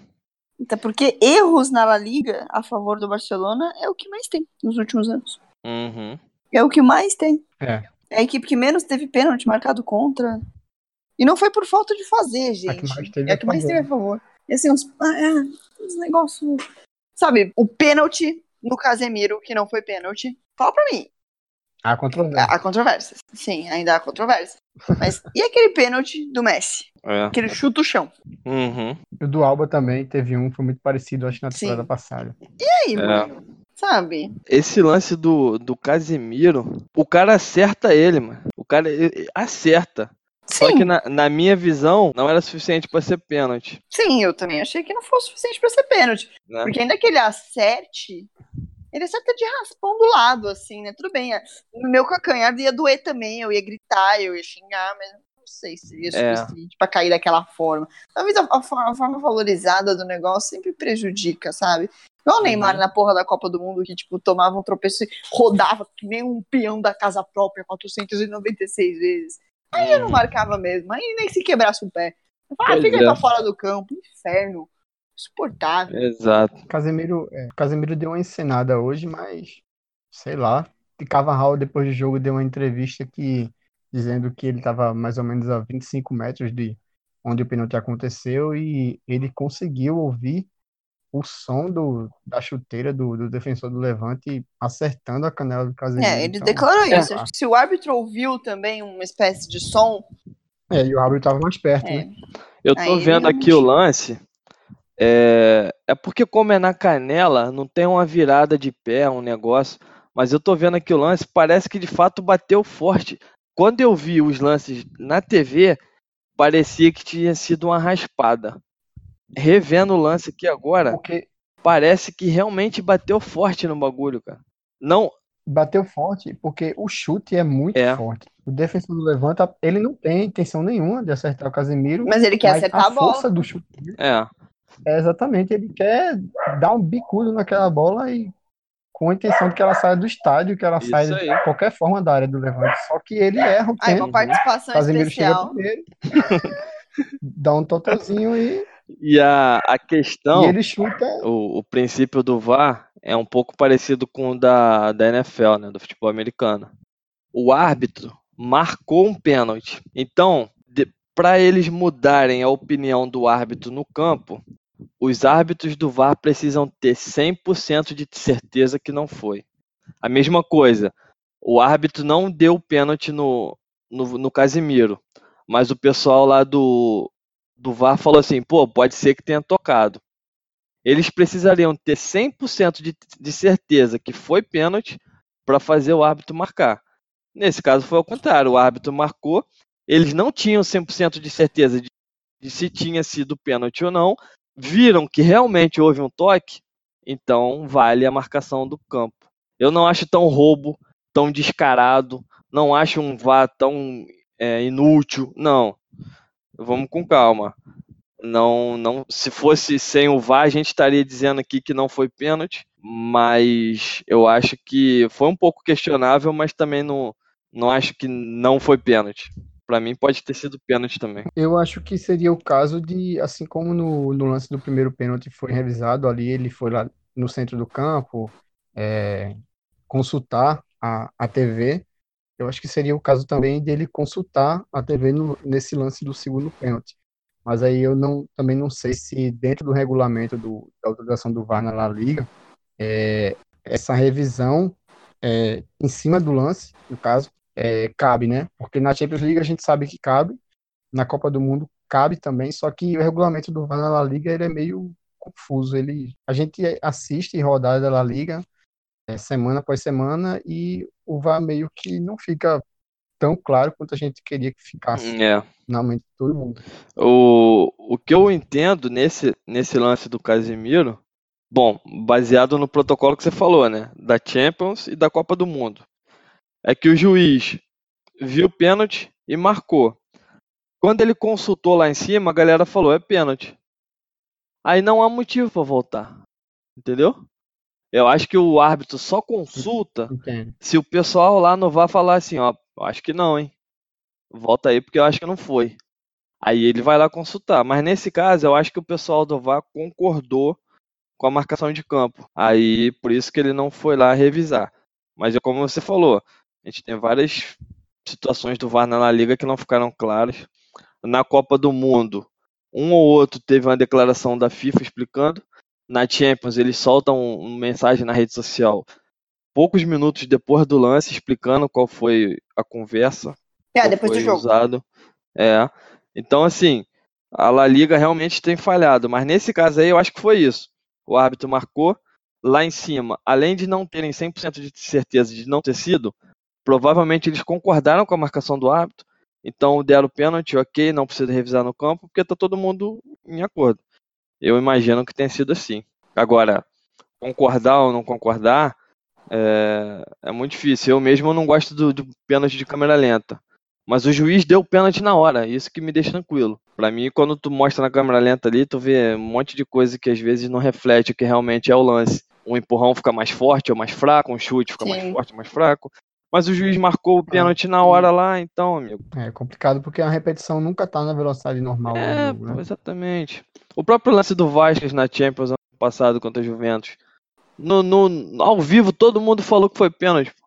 Até porque erros na La Liga a favor do Barcelona é o que mais tem nos últimos anos. Uhum. É o que mais tem. É. É a equipe que menos teve pênalti marcado contra. E não foi por falta de fazer, gente. mais teve é a a que mais favor. teve a favor. E assim, uns, ah, é, uns negócios. Sabe, o pênalti no Casemiro, que não foi pênalti. Fala pra mim. Há controvérsia. Há controvérsias. Sim, ainda há controvérsias. Mas e aquele pênalti do Messi? É. Aquele chuta o chão. Uhum. O do Alba também teve um, foi muito parecido, acho, na Sim. temporada passada. E aí, É. mano? Sabe? Esse lance do, do Casemiro, o cara acerta ele, mano. O cara acerta. Só Sim, que na, na minha visão, não era suficiente pra ser pênalti. sim, eu também achei que não fosse suficiente pra ser pênalti. Né? Porque ainda que ele acerte, ele acerta de raspão do lado, assim, né? Tudo bem. é, No meu calcanhar ia doer também, eu ia gritar, eu ia xingar, mas não sei se seria É. suficiente pra cair daquela forma. Talvez a, a forma a forma valorizada do negócio sempre prejudica, sabe? Igual o Neymar Uhum. na porra da Copa do Mundo, que, tipo, tomava um tropeço e rodava que nem um peão da casa própria 496 vezes. Aí eu não Uhum. marcava mesmo, aí nem se quebrasse o pé. Eu falava, ah, fica é. pra fora do campo, inferno. Insuportável. Exato. Casemiro, é, Casemiro deu uma encenada hoje, mas sei lá. E Carvajal, depois do jogo, deu uma entrevista que dizendo que ele estava mais ou menos a 25 metros de onde o pênalti aconteceu e ele conseguiu ouvir o som do, da chuteira do, do defensor do Levante acertando a canela do Casemiro. É, ele Então, declarou sei isso. lá. Acho que se o árbitro ouviu também uma espécie de som, É, e o árbitro estava mais perto, é, né? Eu tô Aí ele vendo aqui o lance. É, é porque, como é na canela, não tem uma virada de pé, um negócio. Mas eu tô vendo aqui o lance, parece que de fato bateu forte. quando eu vi os lances na TV, parecia que tinha sido uma raspada. Revendo o lance aqui agora, Porque parece que realmente bateu forte no bagulho, cara. Não, bateu forte, porque o chute é muito É. forte. O defensor do Levanta, ele não tem intenção nenhuma de acertar o Casemiro, Mas ele quer mas acertar a bola. força do chute é. É exatamente, ele quer dar um bicudo naquela bola e com a intenção de que ela saia do estádio, que ela Isso saia aí. de qualquer forma da área do Levante. Só que ele erra o Aí, uma participação Casemiro chega especial. primeiro, dá um totozinho e, E a, a questão. e ele chuta. o, o princípio do VAR é um pouco parecido com o da, da NFL, né, do futebol americano. O árbitro marcou um pênalti. Então, para eles mudarem a opinião do árbitro no campo, os árbitros do VAR precisam ter 100% de certeza que não foi. A mesma coisa, o árbitro não deu pênalti no, no, no Casimiro, mas o pessoal lá do, do VAR falou assim: pô, pode ser que tenha tocado eles precisariam ter 100% de, de certeza que foi pênalti para fazer o árbitro marcar. Nesse caso foi ao contrário, o árbitro marcou, eles não tinham 100% de certeza de, de se tinha sido pênalti ou não, viram que realmente houve um toque, então vale a marcação do campo. Eu não acho tão roubo, tão descarado, não acho um VAR tão é, inútil, não. Vamos com calma. Não, não, se fosse sem o VAR, a gente estaria dizendo aqui que não foi pênalti, mas eu acho que foi um pouco questionável, mas também não, não acho que não foi pênalti. Para mim pode ter sido pênalti também. Eu acho que seria o caso de, assim como no, no lance do primeiro pênalti foi revisado ali, ele foi lá no centro do campo é, consultar a, a TV. Eu acho que seria o caso também dele consultar a TV no, nesse lance do segundo pênalti. Mas aí eu não, também não sei se dentro do regulamento do, da autorização do VAR na La Liga, é, essa revisão é, em cima do lance, no caso, é, cabe, né? Porque na Champions League a gente sabe que cabe, na Copa do Mundo cabe também, só que o regulamento do VAR na La Liga ele é meio confuso. Ele, a gente assiste rodada da La Liga é, semana após semana e o VAR meio que não fica tão claro quanto a gente queria que ficasse É. na mente de todo mundo. O, o que eu entendo nesse, nesse lance do Casemiro, bom, baseado no protocolo que você falou, né? Da Champions e da Copa do Mundo. É que o juiz viu o pênalti e marcou. Quando ele consultou lá em cima, a galera falou: é pênalti. Aí não há motivo para voltar. Entendeu? Eu acho que o árbitro só consulta Entende? se o pessoal lá no VAR falar assim, ó, eu acho que não, hein? Volta aí porque eu acho que não foi. Aí ele vai lá consultar. Mas nesse caso, eu acho que o pessoal do VAR concordou com a marcação de campo. Aí por isso que ele não foi lá revisar. Mas é como você falou, a gente tem várias situações do VAR na Liga que não ficaram claras. Na Copa do Mundo, um ou outro teve uma declaração da FIFA explicando. Na Champions, eles soltam uma mensagem na rede social poucos minutos depois do lance explicando qual foi a conversa, É, depois do jogo. usado. É. Então, assim, a La Liga realmente tem falhado, mas nesse caso aí eu acho que foi isso. O árbitro marcou lá em cima, além de não terem 100% de certeza de não ter sido, provavelmente eles concordaram com a marcação do árbitro, então deram pênalti, ok, não precisa revisar no campo, porque tá todo mundo em acordo. Eu imagino que tenha sido assim. Agora, concordar ou não concordar é, é muito difícil. Eu mesmo não gosto do, do pênalti de câmera lenta. Mas o juiz deu o pênalti na hora, isso que me deixa tranquilo. Pra mim, quando tu mostra na câmera lenta ali, tu vê um monte de coisa que às vezes não reflete o que realmente é o lance. Um empurrão fica mais forte ou mais fraco, um chute fica mais Sim. forte ou mais fraco. Mas o juiz marcou o pênalti na hora lá, então, amigo. É complicado porque a repetição nunca tá na velocidade normal É, jogo, né? exatamente. O próprio lance do Vasquez na Champions ano passado contra a Juventus. No, no- ao vivo todo mundo falou que foi pênalti. pô.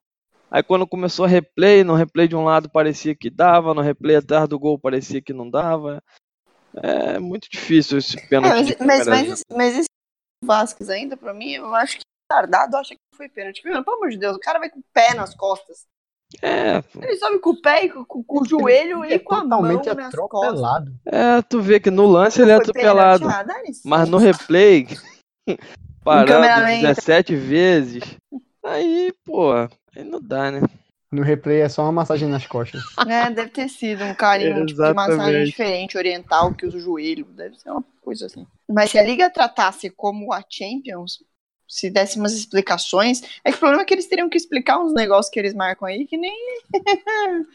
Aí quando começou a replay, no replay de um lado parecia que dava, no replay atrás do gol parecia que não dava. É muito difícil esse É, pênalti mas, de mas, câmera mas, mas esse Vasquez ainda, pra mim, eu acho que tardado acha que foi pênalti. Meu, pelo amor de Deus, o cara vai com o pé nas costas. É, pô. Ele sobe com o pé, e com, com- o joelho Ele e é com a mão totalmente nas costas. atropelado. é, tu vê que no lance ele é atropelado. pênalti, ah. Mas no replay, parando câmera lenta. 17 vezes, aí, pô, aí não dá, né? No replay é só uma massagem nas costas. É, deve ter sido um carinho tipo, de massagem diferente, oriental, que usa o joelho. Deve ser uma coisa assim. Mas se a liga tratasse como a Champions, se desse umas explicações, é que o problema é que eles teriam que explicar uns negócios que eles marcam aí que nem.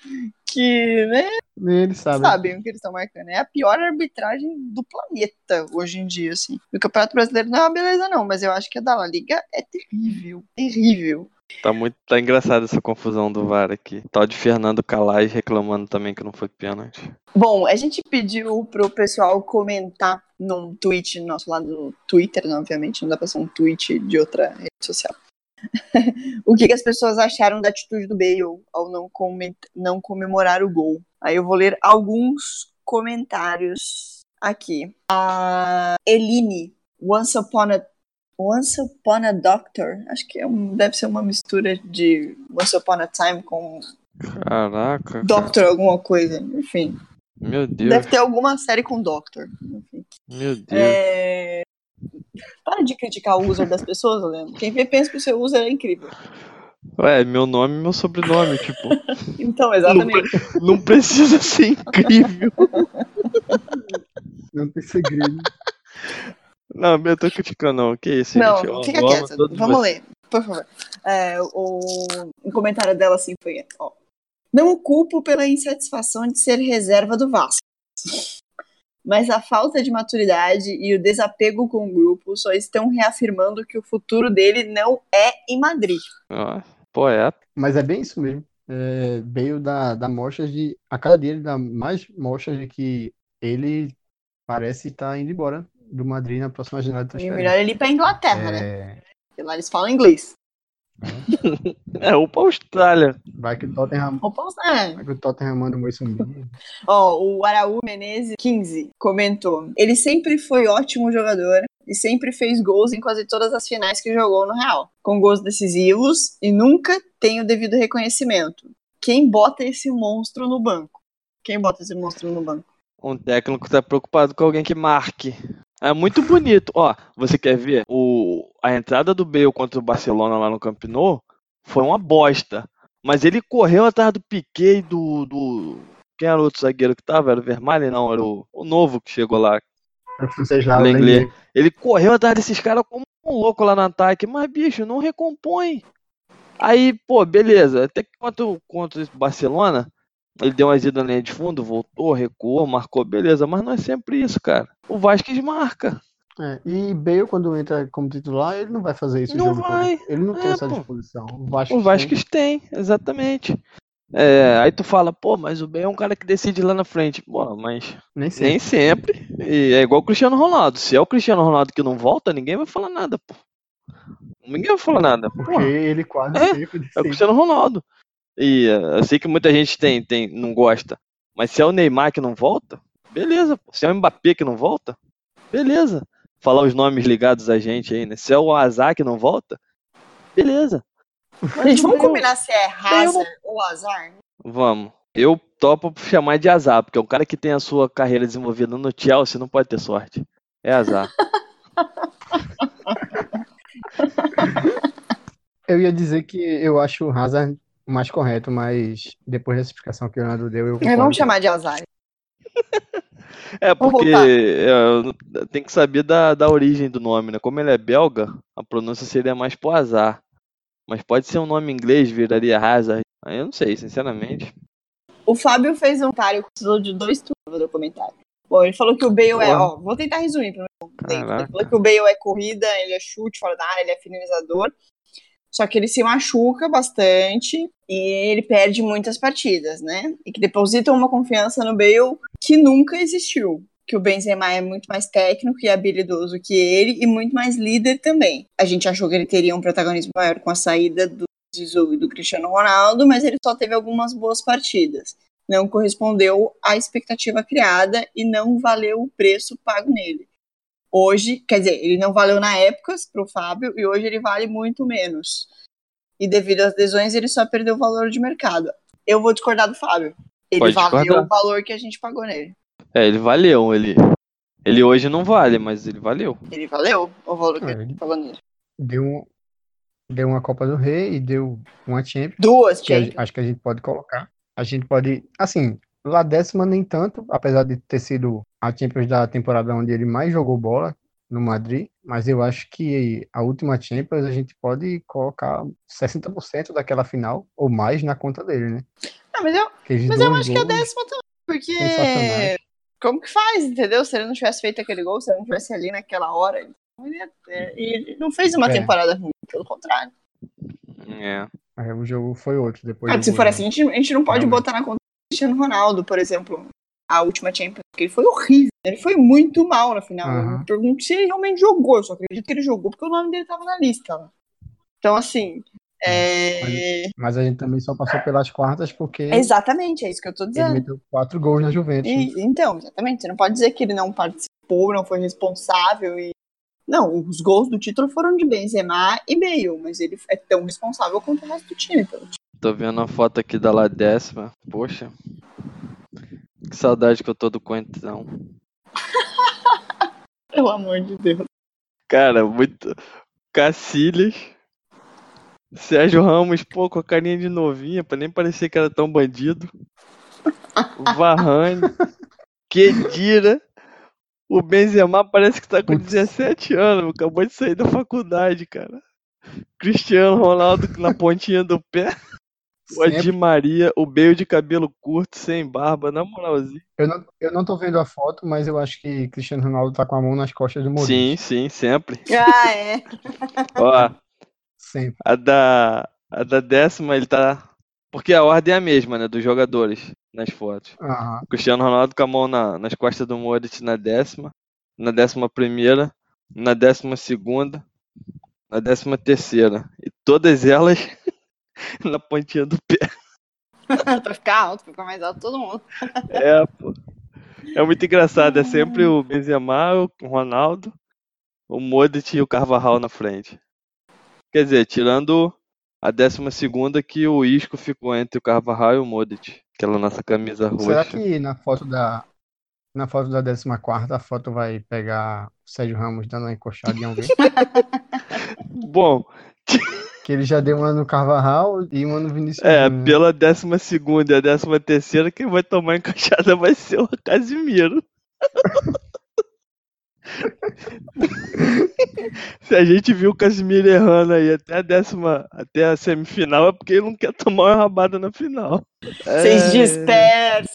que, né? Nem eles sabem. sabem o que eles estão marcando. É a pior arbitragem do planeta hoje em dia, assim. O Campeonato Brasileiro não é uma beleza, não, mas eu acho que a da La Liga é terrível. Terrível. Tá muito tá engraçada essa confusão do VAR aqui. Tal de Fernando Calais reclamando também que não foi pênalti. Bom, a gente pediu pro pessoal comentar num tweet nosso lá do Twitter, né, obviamente, não dá pra ser um tweet de outra rede social. o que, que as pessoas acharam da atitude do Bale ao não, não comemorar o gol. Aí eu vou ler alguns comentários aqui. A Eline, Once Upon a Once Upon a Doctor, acho que é um- deve ser uma mistura de Once Upon a Time com Caraca. cara. Doctor alguma coisa, enfim. Meu Deus. Deve ter alguma série com Doctor. Enfim. Meu Deus. É... Para de criticar o user das pessoas, Leandro. Quem vê pensa que o seu user é incrível. Ué, meu nome e meu sobrenome, tipo. Então, exatamente. Não precisa ser incrível. Não tem segredo. Não, eu tô criticando, não. Que isso, Não, gente. Eu- fica quieta. todos Vamos vocês. ler, por favor. É, o... o comentário dela assim foi: ó, Não o culpo pela insatisfação de ser reserva do Vasco. Mas a falta de maturidade e o desapego com o grupo só estão reafirmando que o futuro dele não é em Madrid. Ó, poeta. Mas é bem isso mesmo. É, Bale dá, dá mostras de. A cada dia ele dá mais mostras de que ele parece estar indo embora do Madrid na próxima janela de E transferência. melhor ele ir pra Inglaterra, né? É, Porque lá eles falam inglês. É, o pra Austrália. vai que o Tottenham, Opa, é. vai que o Tottenham manda o Ó, o Araú Menezes 15 comentou: Ele sempre foi ótimo jogador e sempre fez gols em quase todas as finais que jogou no Real, com gols decisivos e nunca tem o devido reconhecimento. Quem bota esse monstro no banco? Quem bota esse monstro no banco? Um técnico tá preocupado com alguém que marque. É muito bonito. Ó, você quer ver? O, a entrada do Bale contra o Barcelona lá no Camp Nou foi uma bosta. Mas ele correu atrás do Piquet e do, do... Quem era o outro zagueiro que tava? Era o Vermaelen? Não, era o, o novo que chegou lá. Seja Lenglet. Ele correu atrás desses caras como um louco lá no ataque, mas bicho, não recompõe. Aí, pô, beleza. Até que contra, o- contra o Barcelona, ele deu uma ida na linha de fundo, voltou, recuou, marcou, beleza. Mas não é sempre isso, cara. O Vasquez marca. É, e Bale, quando entra como titular, ele não vai fazer isso Não jogo todo. vai. Ele não tem É, essa pô. disposição. O Vasco, O Vasquez tem, exatamente. É, aí tu fala, pô, mas o Bale é um cara que decide lá na frente. Pô, mas nem sempre. nem sempre. E é igual o Cristiano Ronaldo. Se é o Cristiano Ronaldo que não volta, ninguém vai falar nada, pô. Ninguém vai falar nada. Porque Pô, ele quase É, sempre É o decide. Cristiano Ronaldo. E eh, eu sei que muita gente tem, tem, não gosta. Mas se é o Neymar que não volta, beleza. pô. Se é o Mbappé que não volta, beleza. Falar os nomes ligados a gente aí, né? Se é o Azar que não volta, beleza. Gente, vamos combinar se é Hazard ou Azar? Vamos. Eu topo chamar de azar, porque um cara que tem a sua carreira desenvolvida no Chelsea não pode ter sorte. É azar. Eu ia dizer que eu acho o Hazard o mais correto, mas depois dessa explicação que o Leonardo deu, eu É, vamos chamar de Azar. É porque é, tem que saber da, da origem do nome, né? Como ele é belga, a pronúncia seria mais pro azar. Mas pode ser um nome inglês, viraria Hazard. Aí eu não sei, sinceramente. O Fábio fez um comentário, precisou de dois turnos do comentário. Bom, ele falou que o Bale é, Porra. ó, vou tentar resumir pra não. Ele falou que o Bale é corrida, ele é chute fora da área, ele é finalizador. Só que ele se machuca bastante e ele perde muitas partidas, né? E que depositam uma confiança no Bale que nunca existiu. Que o Benzema é muito mais técnico e habilidoso que ele e muito mais líder também. A gente achou que ele teria um protagonismo maior com a saída do Zizou e do Cristiano Ronaldo, mas ele só teve algumas boas partidas. Não correspondeu à expectativa criada e não valeu o preço pago nele. Hoje, quer dizer, ele não valeu na época para o Fábio e hoje ele vale muito menos. E devido às lesões, ele só perdeu o valor de mercado. Eu vou discordar do Fábio. Ele Pode valeu discordar. o valor que a gente pagou nele. É, ele valeu. Ele, ele hoje não vale, mas ele valeu. Ele valeu o valor que É, a gente pagou nele. Deu um, deu uma Copa do Rei e deu uma Champions. Duas que a- Champions. acho que a gente pode colocar. A gente pode, assim, lá décima nem tanto, apesar de ter sido a Champions da temporada onde ele mais jogou bola no Madrid, mas eu acho que a última Champions a gente pode colocar 60% daquela final ou mais na conta dele, né? Ah, mas eu, Aqueles mas eu acho que a décima também, porque como que faz, entendeu? Se ele não tivesse feito aquele gol, se ele não tivesse ali naquela hora, ele, ele não fez uma É. temporada ruim, pelo contrário. É. Aí o jogo foi outro depois Ah, se for né? assim, a gente, a gente não pode Realmente. botar na conta Cristiano Ronaldo, por exemplo, a última Champions, porque ele foi horrível. Ele foi muito mal na final. Eu Aham. me pergunto se ele realmente jogou, eu só acredito que ele jogou porque o nome dele tava na lista. Então, assim. É... Mas a gente também só passou pelas quartas porque Exatamente, é isso que eu tô ele dizendo. meteu quatro gols na Juventus. né? E- então, exatamente. Você não pode dizer que ele não participou, não foi responsável. E... Não, os gols do título foram de Benzema e Bale, mas ele é tão responsável quanto o resto do time. Pelo time. Tô vendo a foto aqui da lá décima. Poxa. Que saudade que eu tô do Coentão. Pelo amor de Deus. Cara, muito. Cacilhas. Sérgio Ramos, pô, com a carinha de novinha, pra nem parecer que era tão bandido. Varane. Kedira. O Benzema parece que tá com Putz. 17 anos, acabou de sair da faculdade, cara. Cristiano Ronaldo na pontinha do pé. O. Adi Maria, o Bale de cabelo curto, sem barba, na moralzinha. Eu não, eu não tô vendo a foto, mas eu acho que Cristiano Ronaldo tá com a mão nas costas do Modric. Sim, sim, sempre. Ah, é. Ó, Sempre. a da, a da décima ele tá. Porque a ordem é a mesma, né? Dos jogadores nas fotos. O Cristiano Ronaldo com a mão na- nas costas do Modric na décima, na décima primeira, na décima segunda, na décima terceira. E todas elas na pontinha do pé. pra ficar alto, pra ficar mais alto todo mundo. É, pô. É muito engraçado. É sempre o Benzema, o Ronaldo, o Modric e o Carvajal na frente. Quer dizer, tirando a décima segunda que o Isco ficou entre o Carvajal e o Modric. Aquela nossa camisa Será roxa. que na foto da na foto da 14 a foto vai pegar o Sérgio Ramos dando uma encoxada em alguém? Bom, que ele já deu uma no Carvajal e uma no Vinícius é, Júnior, né? pela décima segunda e a décima terceira, quem vai tomar encaixada vai ser o Casimiro. Se a gente viu o Casimiro errando aí até a décima, até a semifinal, é porque ele não quer tomar uma rabada na final. Vocês É. dispersam.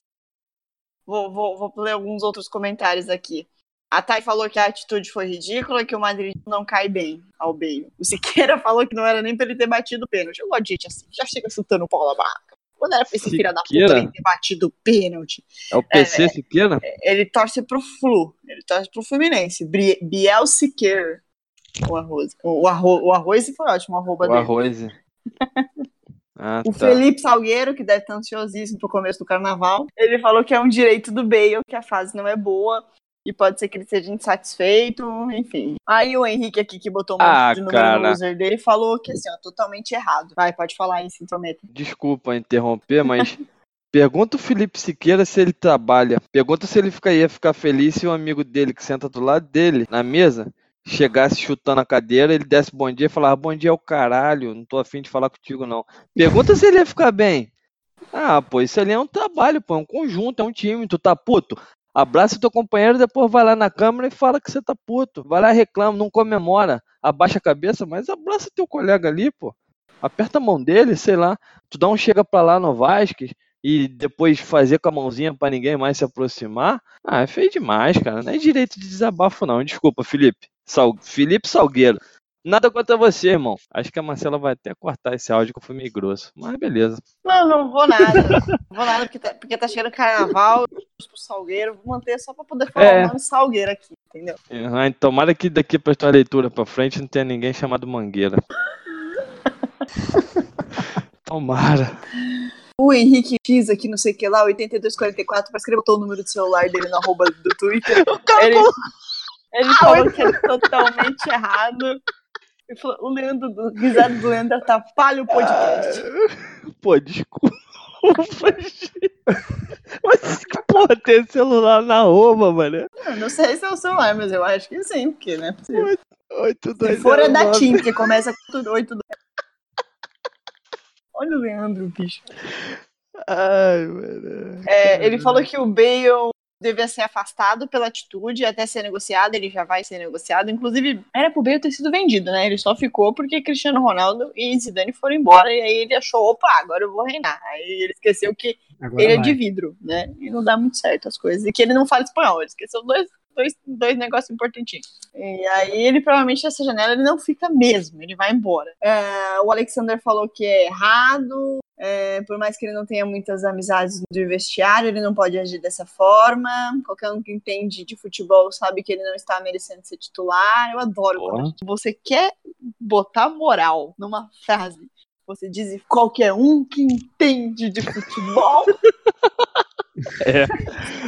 Vou, vou, vou ler alguns outros comentários aqui. A Thay falou que a atitude foi ridícula, que o Madrid não cai bem ao Bale. O Siqueira falou que não era nem pra ele ter batido o pênalti. Eu gosto de assim, já chega chutando o pau na barraca. Quando era pra esse filho da puta ele ter batido o pênalti, É o PC Siqueira? ele torce pro Flu, ele torce pro Fluminense. Biel Siqueira. O arroz. O, arro, o arroz foi ótimo, o arroba O dele. arroz. Ah, O tá. Felipe Salgueiro, que deve estar ansiosíssimo pro começo do carnaval, ele falou que é um direito do Bale, que a fase não é boa. E pode ser que ele seja insatisfeito, enfim. Aí o Henrique aqui, que botou um monte Ah, de número cara. no user dele, falou que assim, ó, totalmente errado. Vai, pode falar aí, se intrometa. Desculpa interromper, mas pergunta o Felipe Siqueira se ele trabalha. Pergunta se ele fica, ia ficar feliz se um amigo dele que senta do lado dele, na mesa, chegasse chutando a cadeira, ele desse bom dia e falava, bom dia é o caralho, não tô afim de falar contigo não. Pergunta se ele ia ficar bem. Ah, pô, isso ali é um trabalho, pô, é um conjunto, é um time, tu tá puto. Abraça teu companheiro, depois vai lá na câmera e fala que você tá puto. Vai lá e reclama, não comemora, abaixa a cabeça, mas abraça teu colega ali, pô. Aperta a mão dele, sei lá. Tu dá um chega pra lá no Vasquez e depois fazer com a mãozinha pra ninguém mais se aproximar. Ah, é feio demais, cara. Não é direito de desabafo, não. Desculpa, Felipe. Sal... Felipe Salgueiro. Nada contra você, irmão. Acho que a Marcela vai até cortar esse áudio que eu fui meio grosso. Mas beleza. Não, não vou nada. não vou nada, porque tá, porque tá chegando carnaval, pro Salgueiro, vou manter só pra poder falar É. o nome Salgueiro aqui, entendeu? Ah, tomara que daqui pra tua leitura pra frente não tenha ninguém chamado Mangueira. Tomara. O Henrique X aqui, não sei o que lá, 8244, parece que ele botou o número do celular dele no arroba do Twitter. Ele, ele falou que é totalmente errado. Ele falou, o Leandro, do, risado do Leandro atrapalha o podcast. Pô, desculpa. Mas que porra tem celular na Roma, mano? Eu não sei se é o celular, mas eu acho que sim, porque, né? Se 8, 2, for é da TIM, que começa com tudo 8 do... Olha o Leandro, bicho. Ai, mano. É, ele falou que o Bale devia ser afastado pela atitude até ser negociado, ele já vai ser negociado. Inclusive, era pro Bale ter sido vendido, né? Ele só ficou porque Cristiano Ronaldo e Zidane foram embora, e aí ele achou, opa, agora eu vou reinar. Aí ele esqueceu que Agora ele é vai. de vidro, né? E não dá muito certo as coisas. E que ele não fala espanhol, ele esqueceu dois, dois, dois negócios importantinhos. E aí ele provavelmente essa janela ele não fica mesmo, ele vai embora. É, o Alexander falou que é errado, é, por mais que ele não tenha muitas amizades do vestiário, ele não pode agir dessa forma. Qualquer um que entende de futebol sabe que ele não está merecendo ser titular. Eu adoro quando você quer botar moral numa frase. Você diz qualquer um que entende de futebol É.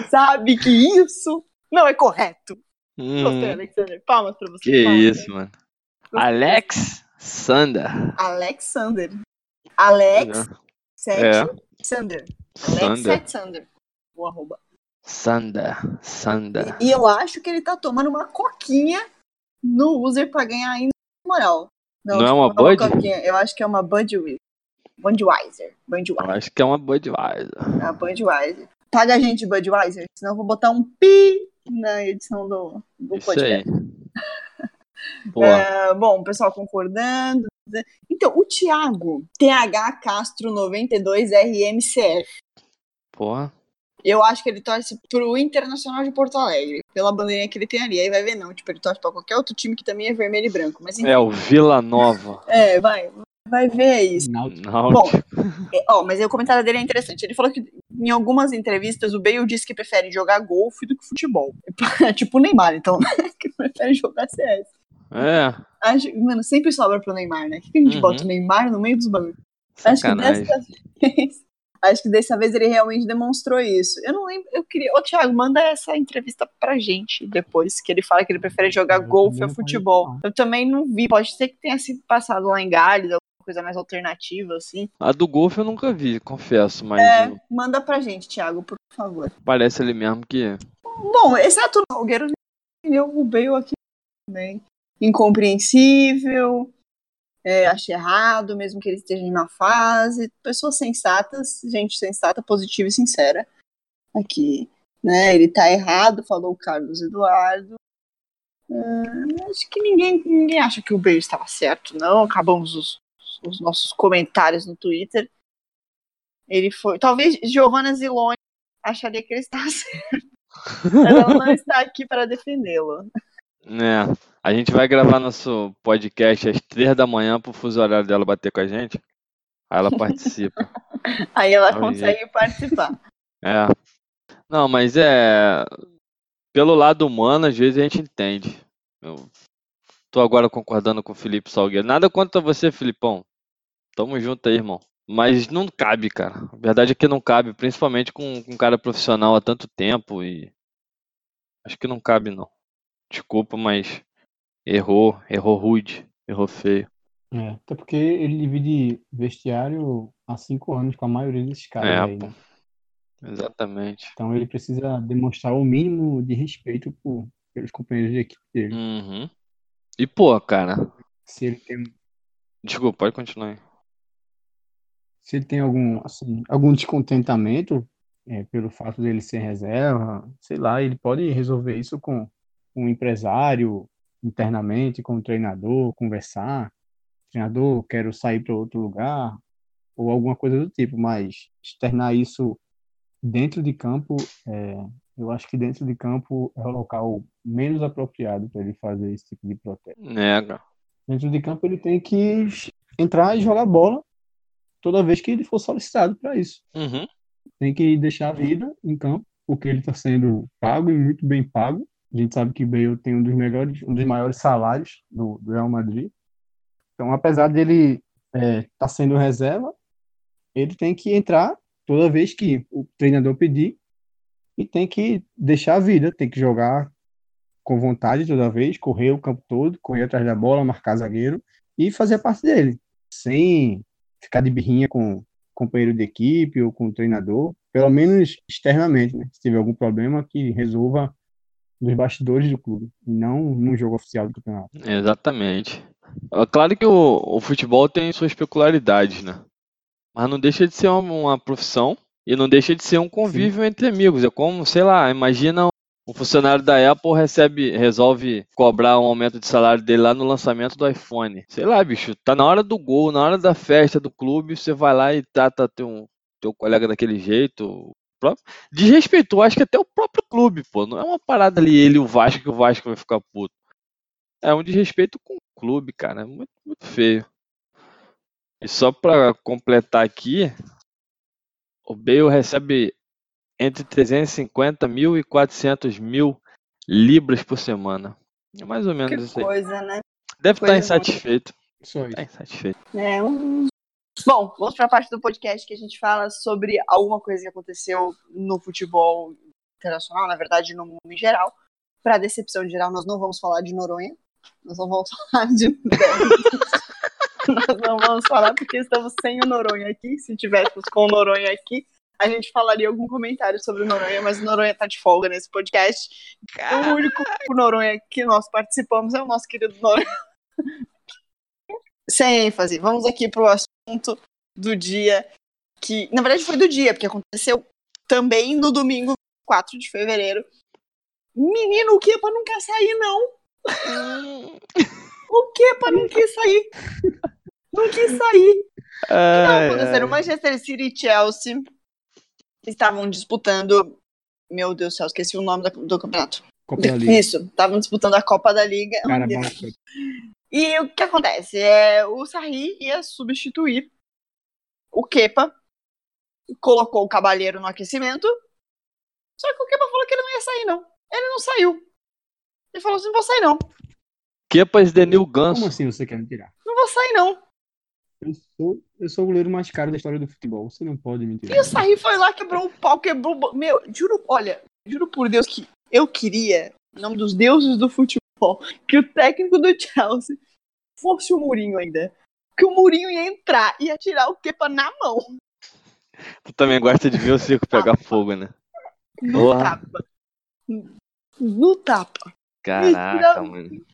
sabe que isso não é correto. Gostei, Hum, Alexander. Palmas pra você. que palmas. isso, mano. Alex Sander. Alexander. Alex É. Sander. Alex Sander. sete Sander. O arroba. Sander. Sander. E eu acho que ele tá tomando uma coquinha no user pra ganhar ainda moral. Não é uma não Bud? coquinha, eu acho que é uma Budweiser. Budweiser. Eu Budweiser. acho que é uma Budweiser. A Budweiser. Paga a gente, Budweiser, senão eu vou botar um pi na edição do, do Isso podcast. aí. É, bom, o pessoal concordando. Então, o Thiago, TH Castro 92 RMCF. porra. Eu acho que ele torce pro Internacional de Porto Alegre, pela bandeirinha que ele tem ali. Aí vai ver, não. Tipo, ele torce pra qualquer outro time que também é vermelho e branco. Mas enfim, É o Vila Nova. é, vai, vai ver isso. Náutico. Náutico. É, Ó, mas o comentário dele é interessante. Ele falou que em algumas entrevistas o Bale disse que prefere jogar golfe do que futebol. tipo o Neymar, então, né? que prefere jogar CS. É, Acho, mano, sempre sobra pro Neymar, né? Por que a gente Uhum. bota o Neymar no meio dos bagulhos? Acho que dessa vez. Acho que dessa vez ele realmente demonstrou isso. Eu não lembro. Eu queria. Ô, Thiago, manda essa entrevista pra gente depois, que ele fala que ele prefere jogar Eu golfe não futebol. Eu também não vi. Pode ser que tenha sido passado lá em Gales, alguma coisa mais alternativa, assim. A do golfe eu nunca vi, confesso, mas É, o- manda pra gente, Thiago, por favor. parece ele mesmo que. Bom, exceto o Salgueiro, entendeu? O Bale aqui também. Incompreensível. É, errado, mesmo que ele esteja em uma fase. Pessoas sensatas, gente sensata, positiva e sincera. Aqui, né? Ele tá errado, falou o Carlos Eduardo. Ah, acho que ninguém, ninguém acha que o Bale estava certo, não. Acabamos os, os nossos comentários no Twitter. Ele foi. Talvez Giovanna Ziloni acharia que ele estava certo. Ela não está aqui para defendê-lo. Né? A gente vai gravar nosso podcast às três da manhã pro fuso horário dela bater com a gente. Aí ela participa. Aí ela Olha, consegue participar. É. Não, mas é. Pelo lado humano, às vezes a gente entende. Eu tô agora concordando com o Felipe Salgueiro. Nada contra você, Filipão. Tamo junto aí, irmão. Mas não cabe, cara. A verdade é que não cabe, principalmente com, com um cara profissional há tanto tempo e. Acho que não cabe, não. Desculpa, mas errou, errou rude, errou feio. É, até porque ele divide vestiário há cinco anos com a maioria desses caras É, aí, né? Exatamente. Então ele precisa demonstrar o mínimo de respeito por, pelos companheiros de equipe dele. Uhum. E, pô, cara. Se ele tem, Desculpa, pode continuar aí. se ele tem algum, assim, algum descontentamento é, pelo fato dele ser reserva, sei lá, ele pode resolver isso com um empresário internamente, com o treinador, conversar. Treinador, quero sair para outro lugar, ou alguma coisa do tipo, mas externar isso dentro de campo, é, eu acho que dentro de campo é o local menos apropriado para ele fazer esse tipo de protesto. Nega. Dentro de campo ele tem que entrar e jogar bola toda vez que ele for solicitado para isso. Uhum. Tem que deixar a vida em campo, porque ele está sendo pago e muito bem pago. A gente sabe que Bale tem um dos melhores, um dos maiores salários do, do Real Madrid. Então, apesar dele estar tá sendo reserva, ele tem que entrar toda vez que o treinador pedir e tem que deixar a vida, tem que jogar com vontade toda vez, correr o campo todo, correr atrás da bola, marcar zagueiro e fazer a parte dele, sem ficar de birrinha com companheiro de equipe ou com o treinador, pelo menos externamente, né? Se tiver algum problema, que resolva nos bastidores do clube, e não no jogo oficial do campeonato. Exatamente. É Claro que o, o futebol tem suas peculiaridades, né? mas não deixa de ser uma, uma profissão e não deixa de ser um convívio entre amigos. É como, sei lá, imagina um funcionário da Apple recebe, resolve cobrar um aumento de salário dele lá no lançamento do iPhone. Sei lá, bicho, tá na hora do gol, na hora da festa do clube, você vai lá e trata teu, teu colega daquele jeito. Desrespeitou, acho que até o próprio clube, pô. Não é uma parada ali, ele e o Vasco, que o Vasco vai ficar puto. É um desrespeito com o clube, cara. É muito, muito feio. E só pra completar aqui, o Bale recebe entre 350 mil e 400 mil libras por semana. É mais ou menos Que isso aí. coisa, né? Deve coisa estar insatisfeito. Só isso. Tá insatisfeito. É um... Bom, vamos para a parte do podcast que a gente fala sobre alguma coisa que aconteceu no futebol internacional, na verdade, no mundo em geral. Para decepção geral, nós não vamos falar de Noronha. Nós não vamos falar de. nós não vamos falar porque estamos sem o Noronha aqui. Se tivéssemos com o Noronha aqui, a gente falaria algum comentário sobre o Noronha, mas o Noronha tá de folga nesse podcast. O único Noronha que nós participamos é o nosso querido Noronha. Sem ênfase, vamos aqui pro assunto do dia que, na verdade, foi do dia, porque aconteceu também no domingo 4 de fevereiro. Menino, o Kepa não quer sair, não. O Kepa não quis sair. Não quis sair. O que tava acontecendo? O Manchester City e Chelsea estavam disputando. Meu Deus do céu, esqueci o nome da- do campeonato. Copa da Liga. Isso, estavam disputando a Copa da Liga. Cara. E o que acontece? É, o Sarri ia substituir o Kepa, colocou o Cabalheiro no aquecimento, só que o Kepa falou que ele não ia sair, não. Ele não saiu. Ele falou assim: não vou sair, não. Kepas Denil Como Ganso. assim você quer me tirar? Não vou sair, não. Eu sou, eu sou o goleiro mais caro da história do futebol. Você não pode me E tirar. o Sarri foi lá, quebrou o pau, quebrou. o Meu, juro, olha, juro por Deus que eu queria, em nome dos deuses do futebol, que o técnico do Chelsea fosse o Mourinho ainda. Que o Mourinho ia entrar e ia tirar o Kepa na mão. Tu também gosta de ver o circo pegar fogo, né? No Porra. tapa. No tapa. Caraca, Não. mano.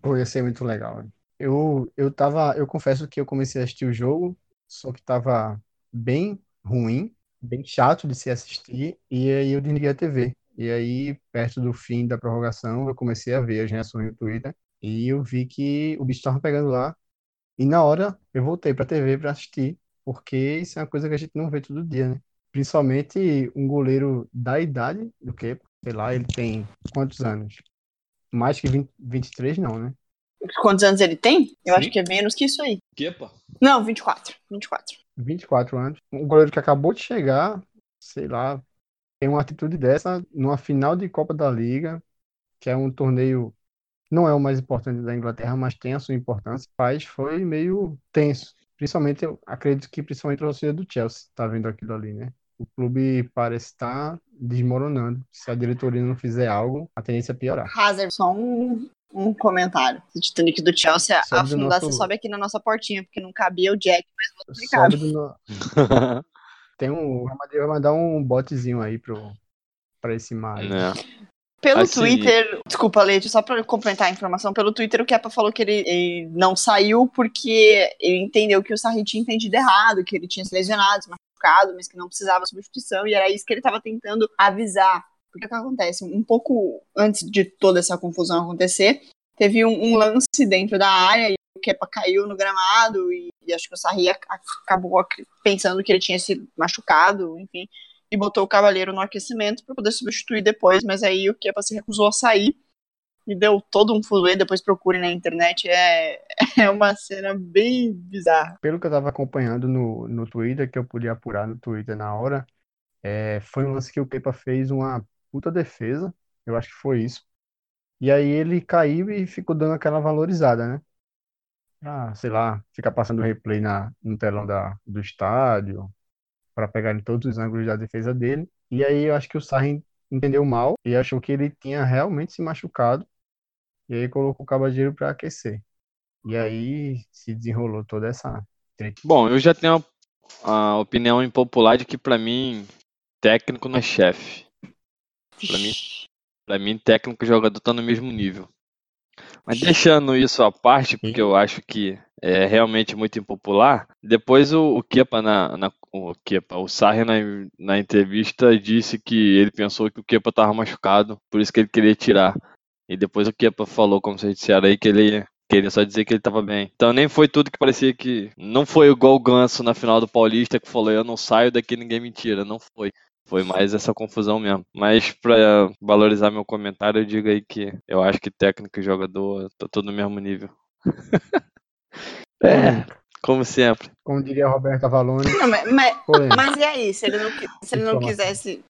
Pô, ia ser muito legal. Eu, eu tava, eu confesso que eu comecei a assistir o jogo, só que tava bem ruim, bem chato de se assistir, e aí eu desliguei a TV. E aí, perto do fim da prorrogação, eu comecei a ver as reações no Twitter, e eu vi que o bicho tava pegando lá, e na hora eu voltei pra TV pra assistir, porque isso é uma coisa que a gente não vê todo dia, né? Principalmente um goleiro da idade do que, sei lá, ele tem quantos anos? Mais que 20, 23, não, né? Quantos anos ele tem? Eu Sim. acho que é menos que isso aí. Kepa? Não, 24. 24. 24 anos. Um goleiro que acabou de chegar, sei lá, tem uma atitude dessa numa final de Copa da Liga, que é um torneio, não é o mais importante da Inglaterra, mas tem a sua importância. Mas foi meio tenso. Principalmente, eu acredito que principalmente a torcida do Chelsea tá vendo aquilo ali, né? O clube parece estar desmoronando. Se a diretoria não fizer algo, a tendência é piorar. Hazard, só um, um comentário. O Titanic do Chelsea Sobe afundar, nosso- você sobe aqui na nossa portinha, porque não cabia o Jack, mas vou explicar. Sobe do no- Tem um, o Real Madrid vai mandar um botezinho aí pro, pra esse mar. aí. né? Pelo Assim- Twitter, desculpa, Leite, só pra complementar a informação, pelo Twitter o Kepa falou que ele, ele não saiu porque ele entendeu que o Sarri tinha entendido errado, que ele tinha se lesionado, se machucado, mas que não precisava de substituição, e era isso que ele tava tentando avisar. Porque o que acontece? Um pouco antes de toda essa confusão acontecer, teve um, um lance dentro da área e Kepa caiu no gramado e, e acho que o Sarri ac- acabou ac- pensando que ele tinha se machucado, enfim e botou o Cavaleiro no aquecimento para poder substituir depois, mas aí o Kepa se recusou a sair e deu todo um fuzuê, depois procurem na internet, é, é uma cena bem bizarra. Pelo que eu tava acompanhando no, no Twitter, que eu podia apurar no Twitter na hora, é, foi um lance que o Kepa fez uma puta defesa, eu acho que foi isso. E aí ele caiu e ficou dando aquela valorizada, né? Ah, sei lá, ficar passando replay na, no telão da, do estádio, para pegar em todos os ângulos da defesa dele. E aí eu acho que o Sarri entendeu mal e achou que ele tinha realmente se machucado. E aí colocou o Cabageiro para aquecer. E aí se desenrolou toda essa treta. Bom, eu já tenho a, a opinião impopular de que pra mim técnico não é chefe. Pra mim, pra mim técnico e jogador tá no mesmo nível. Mas deixando isso à parte, porque eu acho que é realmente muito impopular, depois o, o Kepa na, na o Kepa, o Sarri na, na entrevista disse que ele pensou que o Kepa estava machucado, por isso que ele queria tirar. E depois o Kepa falou, como vocês disseram aí, que ele queria só dizer que ele estava bem. Então nem foi tudo que parecia que. Não foi igual o Ganso na final do Paulista que falou: eu não saio daqui, ninguém me tira. Não foi. Foi mais essa confusão mesmo. Mas para valorizar meu comentário, eu digo aí que eu acho que técnico e jogador tá todo no mesmo nível. é, como sempre. Como diria Roberto Avalone. Não, mas, mas, mas, e aí? Se ele não, se ele não quisesse.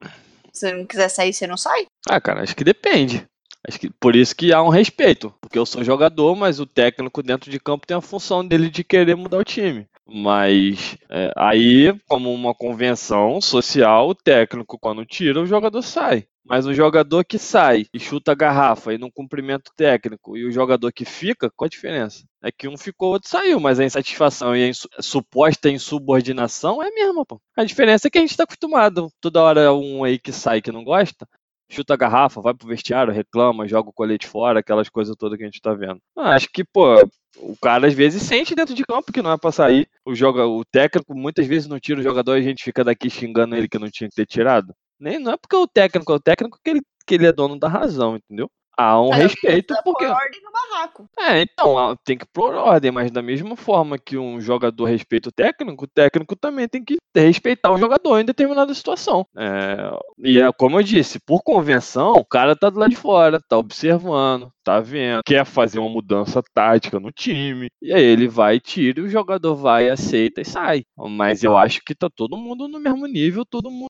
Se ele não quiser sair, você não sai? Ah, cara, acho que depende. Acho que por isso que há um respeito. Porque eu sou jogador, mas o técnico dentro de campo tem a função dele de querer mudar o time. Mas é, aí, como uma convenção social, o técnico, quando tira, o jogador sai. Mas um jogador que sai e chuta a garrafa e não cumprimenta o técnico, e o jogador que fica, qual a diferença? É que um ficou, outro saiu, mas a insatisfação e a ins suposta insubordinação é a mesma, pô. A diferença é que a gente tá acostumado. Toda hora um aí que sai que não gosta, chuta a garrafa, vai pro vestiário, reclama, joga o colete fora, aquelas coisas todas que a gente tá vendo. Ah, acho que, pô, o cara às vezes sente dentro de campo que não é pra sair. O, joga, o técnico muitas vezes não tira o jogador e a gente fica daqui xingando ele que não tinha que ter tirado. Nem, não é porque o técnico é o técnico que ele, que ele é dono da razão, entendeu? Há um respeito porque por ordem no barraco. É, então tem que pôr ordem, mas da mesma forma que um jogador respeita o técnico, o técnico também tem que respeitar o jogador em determinada situação. É, e é como eu disse, por convenção, o cara tá do lado de fora, tá observando, tá vendo, quer fazer uma mudança tática no time, e aí ele vai, tira, e o jogador vai, aceita e sai. Mas eu acho que tá todo mundo no mesmo nível, todo mundo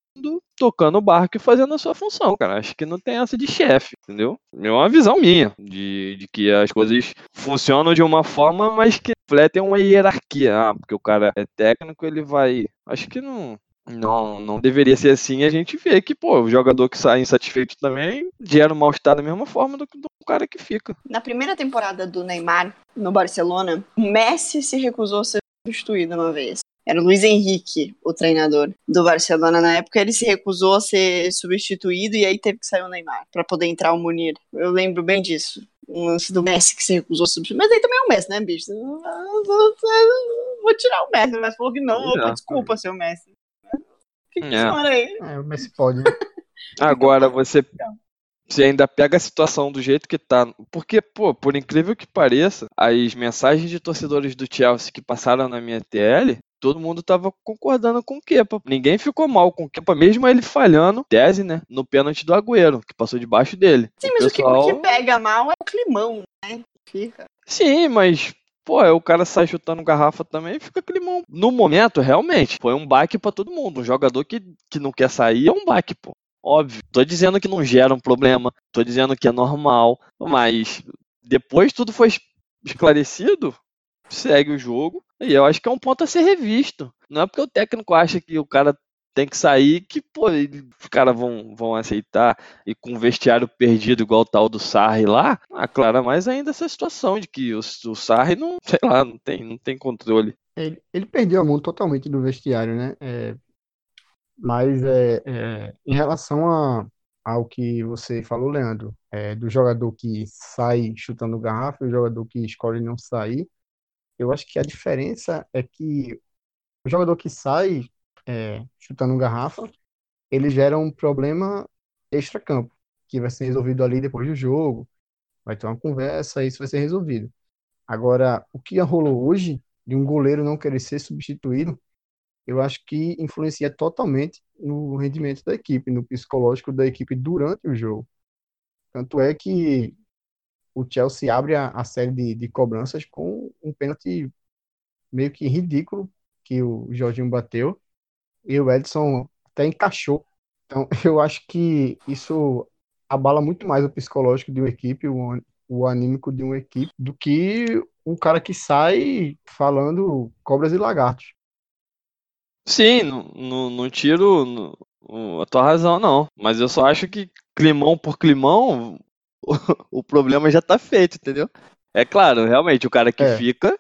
tocando o barco e fazendo a sua função, cara. Acho que não tem essa de chefe, entendeu? É uma visão minha de, de que as coisas funcionam de uma forma, mas que refletem uma hierarquia. Ah, porque o cara é técnico, ele vai. Acho que não. Não, não deveria ser assim. A gente vê que, pô, o jogador que sai insatisfeito também gera um mal-estar da mesma forma do que do cara que fica. Na primeira temporada do Neymar no Barcelona, o Messi se recusou a ser substituído uma vez. Era o Luiz Henrique, o treinador do Barcelona na época. Ele se recusou a ser substituído e aí teve que sair o Neymar para poder entrar o Munir. Eu lembro bem disso. Um lance do Messi que se recusou a substituir. Mas aí também é o Messi, né, bicho? Vou tirar o Messi. Mas falou que não. Opa, desculpa, seu Messi. Que é. É, Messi pode. Agora você você ainda pega a situação do jeito que tá. Porque, pô, por incrível que pareça, as mensagens de torcedores do Chelsea que passaram na minha TL todo mundo tava concordando com o Kepa. Ninguém ficou mal com o Kepa, mesmo ele falhando, tese, né, no pênalti do Agüero, que passou debaixo dele. Sim, o mas pessoal... o, que, o que pega mal é o climão, né? Fica. Sim, mas pô, o cara sai chutando garrafa também fica climão. No momento, realmente, foi um baque para todo mundo. Um jogador que, que não quer sair é um baque, pô. Óbvio. Tô dizendo que não gera um problema, tô dizendo que é normal, mas depois tudo foi esclarecido, segue o jogo. E eu acho que é um ponto a ser revisto. Não é porque o técnico acha que o cara tem que sair que, pô, os caras vão, vão aceitar e com o vestiário perdido igual o tal do Sarri lá, aclara mais ainda essa situação de que o, o Sarri não, sei lá, não tem, não tem controle. Ele, ele perdeu a mão totalmente do vestiário, né? É, mas é, é, em relação a, ao que você falou, Leandro, é, do jogador que sai chutando garrafa e o jogador que escolhe não sair, eu acho que a diferença é que o jogador que sai é, chutando garrafa, ele gera um problema extra-campo, que vai ser resolvido ali depois do jogo, vai ter uma conversa, isso vai ser resolvido. Agora, o que rolou hoje, de um goleiro não querer ser substituído, eu acho que influencia totalmente no rendimento da equipe, no psicológico da equipe durante o jogo. Tanto é que o Chelsea abre a, a série de, de, cobranças com um pênalti meio que ridículo que o Jorginho bateu e o Edson até encaixou. Então, eu acho que isso abala muito mais o psicológico de uma equipe, o, o anímico de uma equipe, do que um cara que sai falando cobras e lagartos. Sim, não, tiro no, a tua razão, não. Mas eu só acho que climão por climão, o, problema já tá feito, entendeu? É claro, realmente, o cara que é. fica,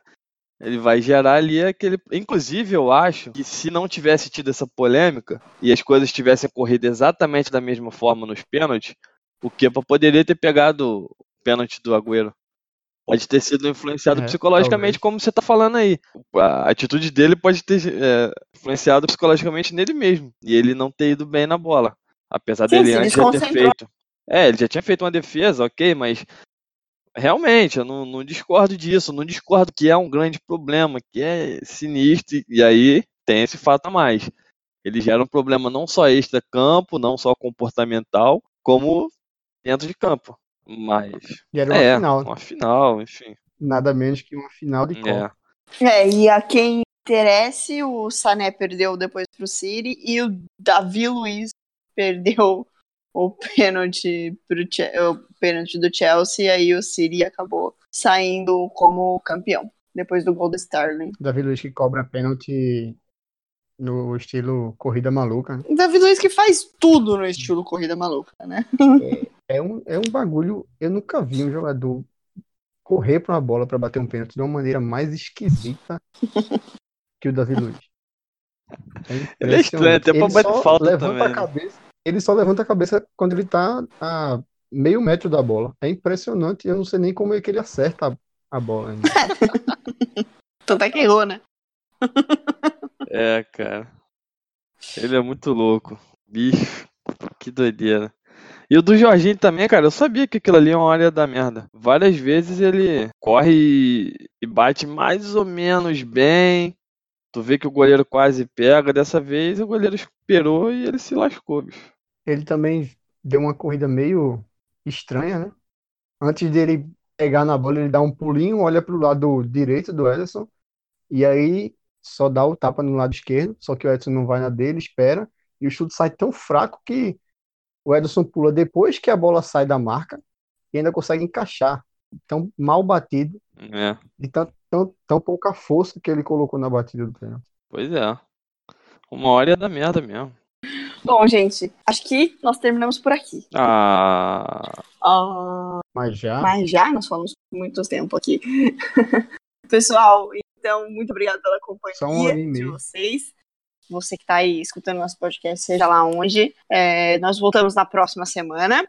ele vai gerar ali aquele. Inclusive, eu acho que se não tivesse tido essa polêmica e as coisas tivessem corrido exatamente da mesma forma nos pênaltis, o Kepa poderia ter pegado o pênalti do Agüero. pode ter sido influenciado É, psicologicamente, talvez. como você tá falando aí. A atitude dele pode ter é, influenciado psicologicamente nele mesmo. E ele não ter ido bem na bola. Apesar Sim, dele antes já ter feito. É, ele já tinha feito uma defesa, ok, mas realmente, eu não, não discordo disso, não discordo que é um grande problema, que é sinistro, e aí tem esse fato a mais. Ele gera um problema não só extra-campo, não só comportamental, como dentro de campo. Mas. E era uma é, final. uma final, enfim. Nada menos que uma final de Copa. É. É, e a quem interesse, o Sané perdeu depois pro City e o Davi Luiz perdeu o pênalti pro o pênalti do Chelsea e aí o City acabou saindo como campeão depois do gol do Sterling. Davi Luiz que cobra pênalti no estilo corrida maluca. né? O Davi Luiz que faz tudo no estilo corrida maluca, né? É um, é um bagulho. Eu nunca vi um jogador correr pra uma bola pra bater um pênalti de uma maneira mais esquisita que o Davi Luiz. É Ele é estranho, até pra Ele bater falta levanta também, a né? cabeça. Ele só levanta a cabeça quando ele tá a meio metro da bola. É impressionante. Eu não sei nem como é que ele acerta a, a bola ainda. Tanto é que errou, né? É, cara. Ele é muito louco. Bicho, que doideira. E o do Jorginho também, cara, eu sabia que aquilo ali é uma área da merda. Várias vezes ele corre e- e bate mais ou menos bem. Tu vê que o goleiro quase pega. Dessa vez o goleiro esperou e ele se lascou, bicho. Ele também deu uma corrida meio estranha, né? Antes dele pegar na bola, ele dá um pulinho, olha pro lado direito do Ederson, e aí só dá o tapa no lado esquerdo, só que o Ederson não vai na dele, espera, e o chute sai tão fraco que o Ederson pula depois que a bola sai da marca e ainda consegue encaixar. Tão mal batido, É, de tão, tão, tão pouca força que ele colocou na batida do pênalti. pois é. Uma hora ia dar merda mesmo. Bom, gente, acho que nós terminamos por aqui. Ah, Ah, Mas já, mas já nós falamos por muito tempo aqui. Pessoal, então, muito obrigada pela companhia de vocês. Você que está aí escutando nosso podcast, seja lá onde. É, nós voltamos na próxima semana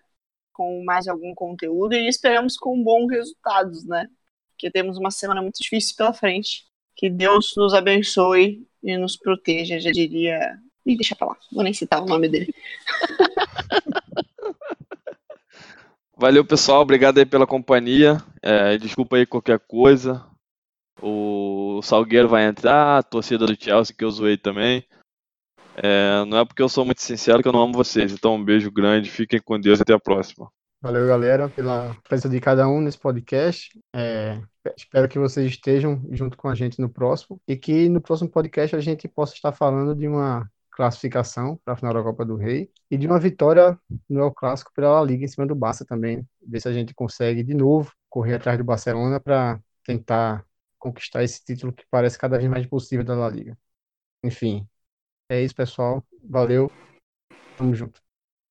com mais algum conteúdo e esperamos com bons resultados, né? Porque temos uma semana muito difícil pela frente. Que Deus nos abençoe e nos proteja, já diria. Ih, deixa pra lá, vou nem citar o nome dele. Valeu, pessoal. Obrigado aí pela companhia. É, desculpa aí qualquer coisa. O Salgueiro vai entrar, a torcida do Chelsea que eu zoei também. É, não é porque eu sou muito sincero que eu não amo vocês. Então, um beijo grande, fiquem com Deus e até a próxima. Valeu, galera, pela presença de cada um nesse podcast. É, espero que vocês estejam junto com a gente no próximo e que no próximo podcast a gente possa estar falando de uma classificação para a final da Copa do Rei e de uma vitória no El Clássico pela La Liga em cima do Barça também. Ver se a gente consegue de novo correr atrás do Barcelona para tentar conquistar esse título que parece cada vez mais possível da La Liga. Enfim, é isso, pessoal. Valeu. Tamo junto.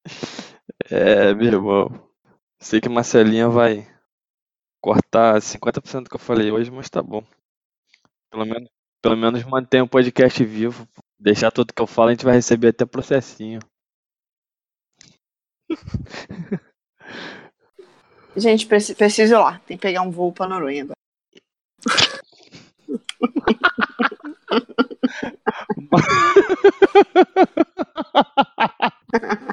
É, meu irmão. Sei que Marcelinha vai cortar 50% do que eu falei hoje, mas tá bom. Pelo menos, pelo menos manter o podcast vivo. Deixar tudo que eu falo, a gente vai receber até processinho. Gente, preciso ir lá. Tem que pegar um voo pra Noronha agora.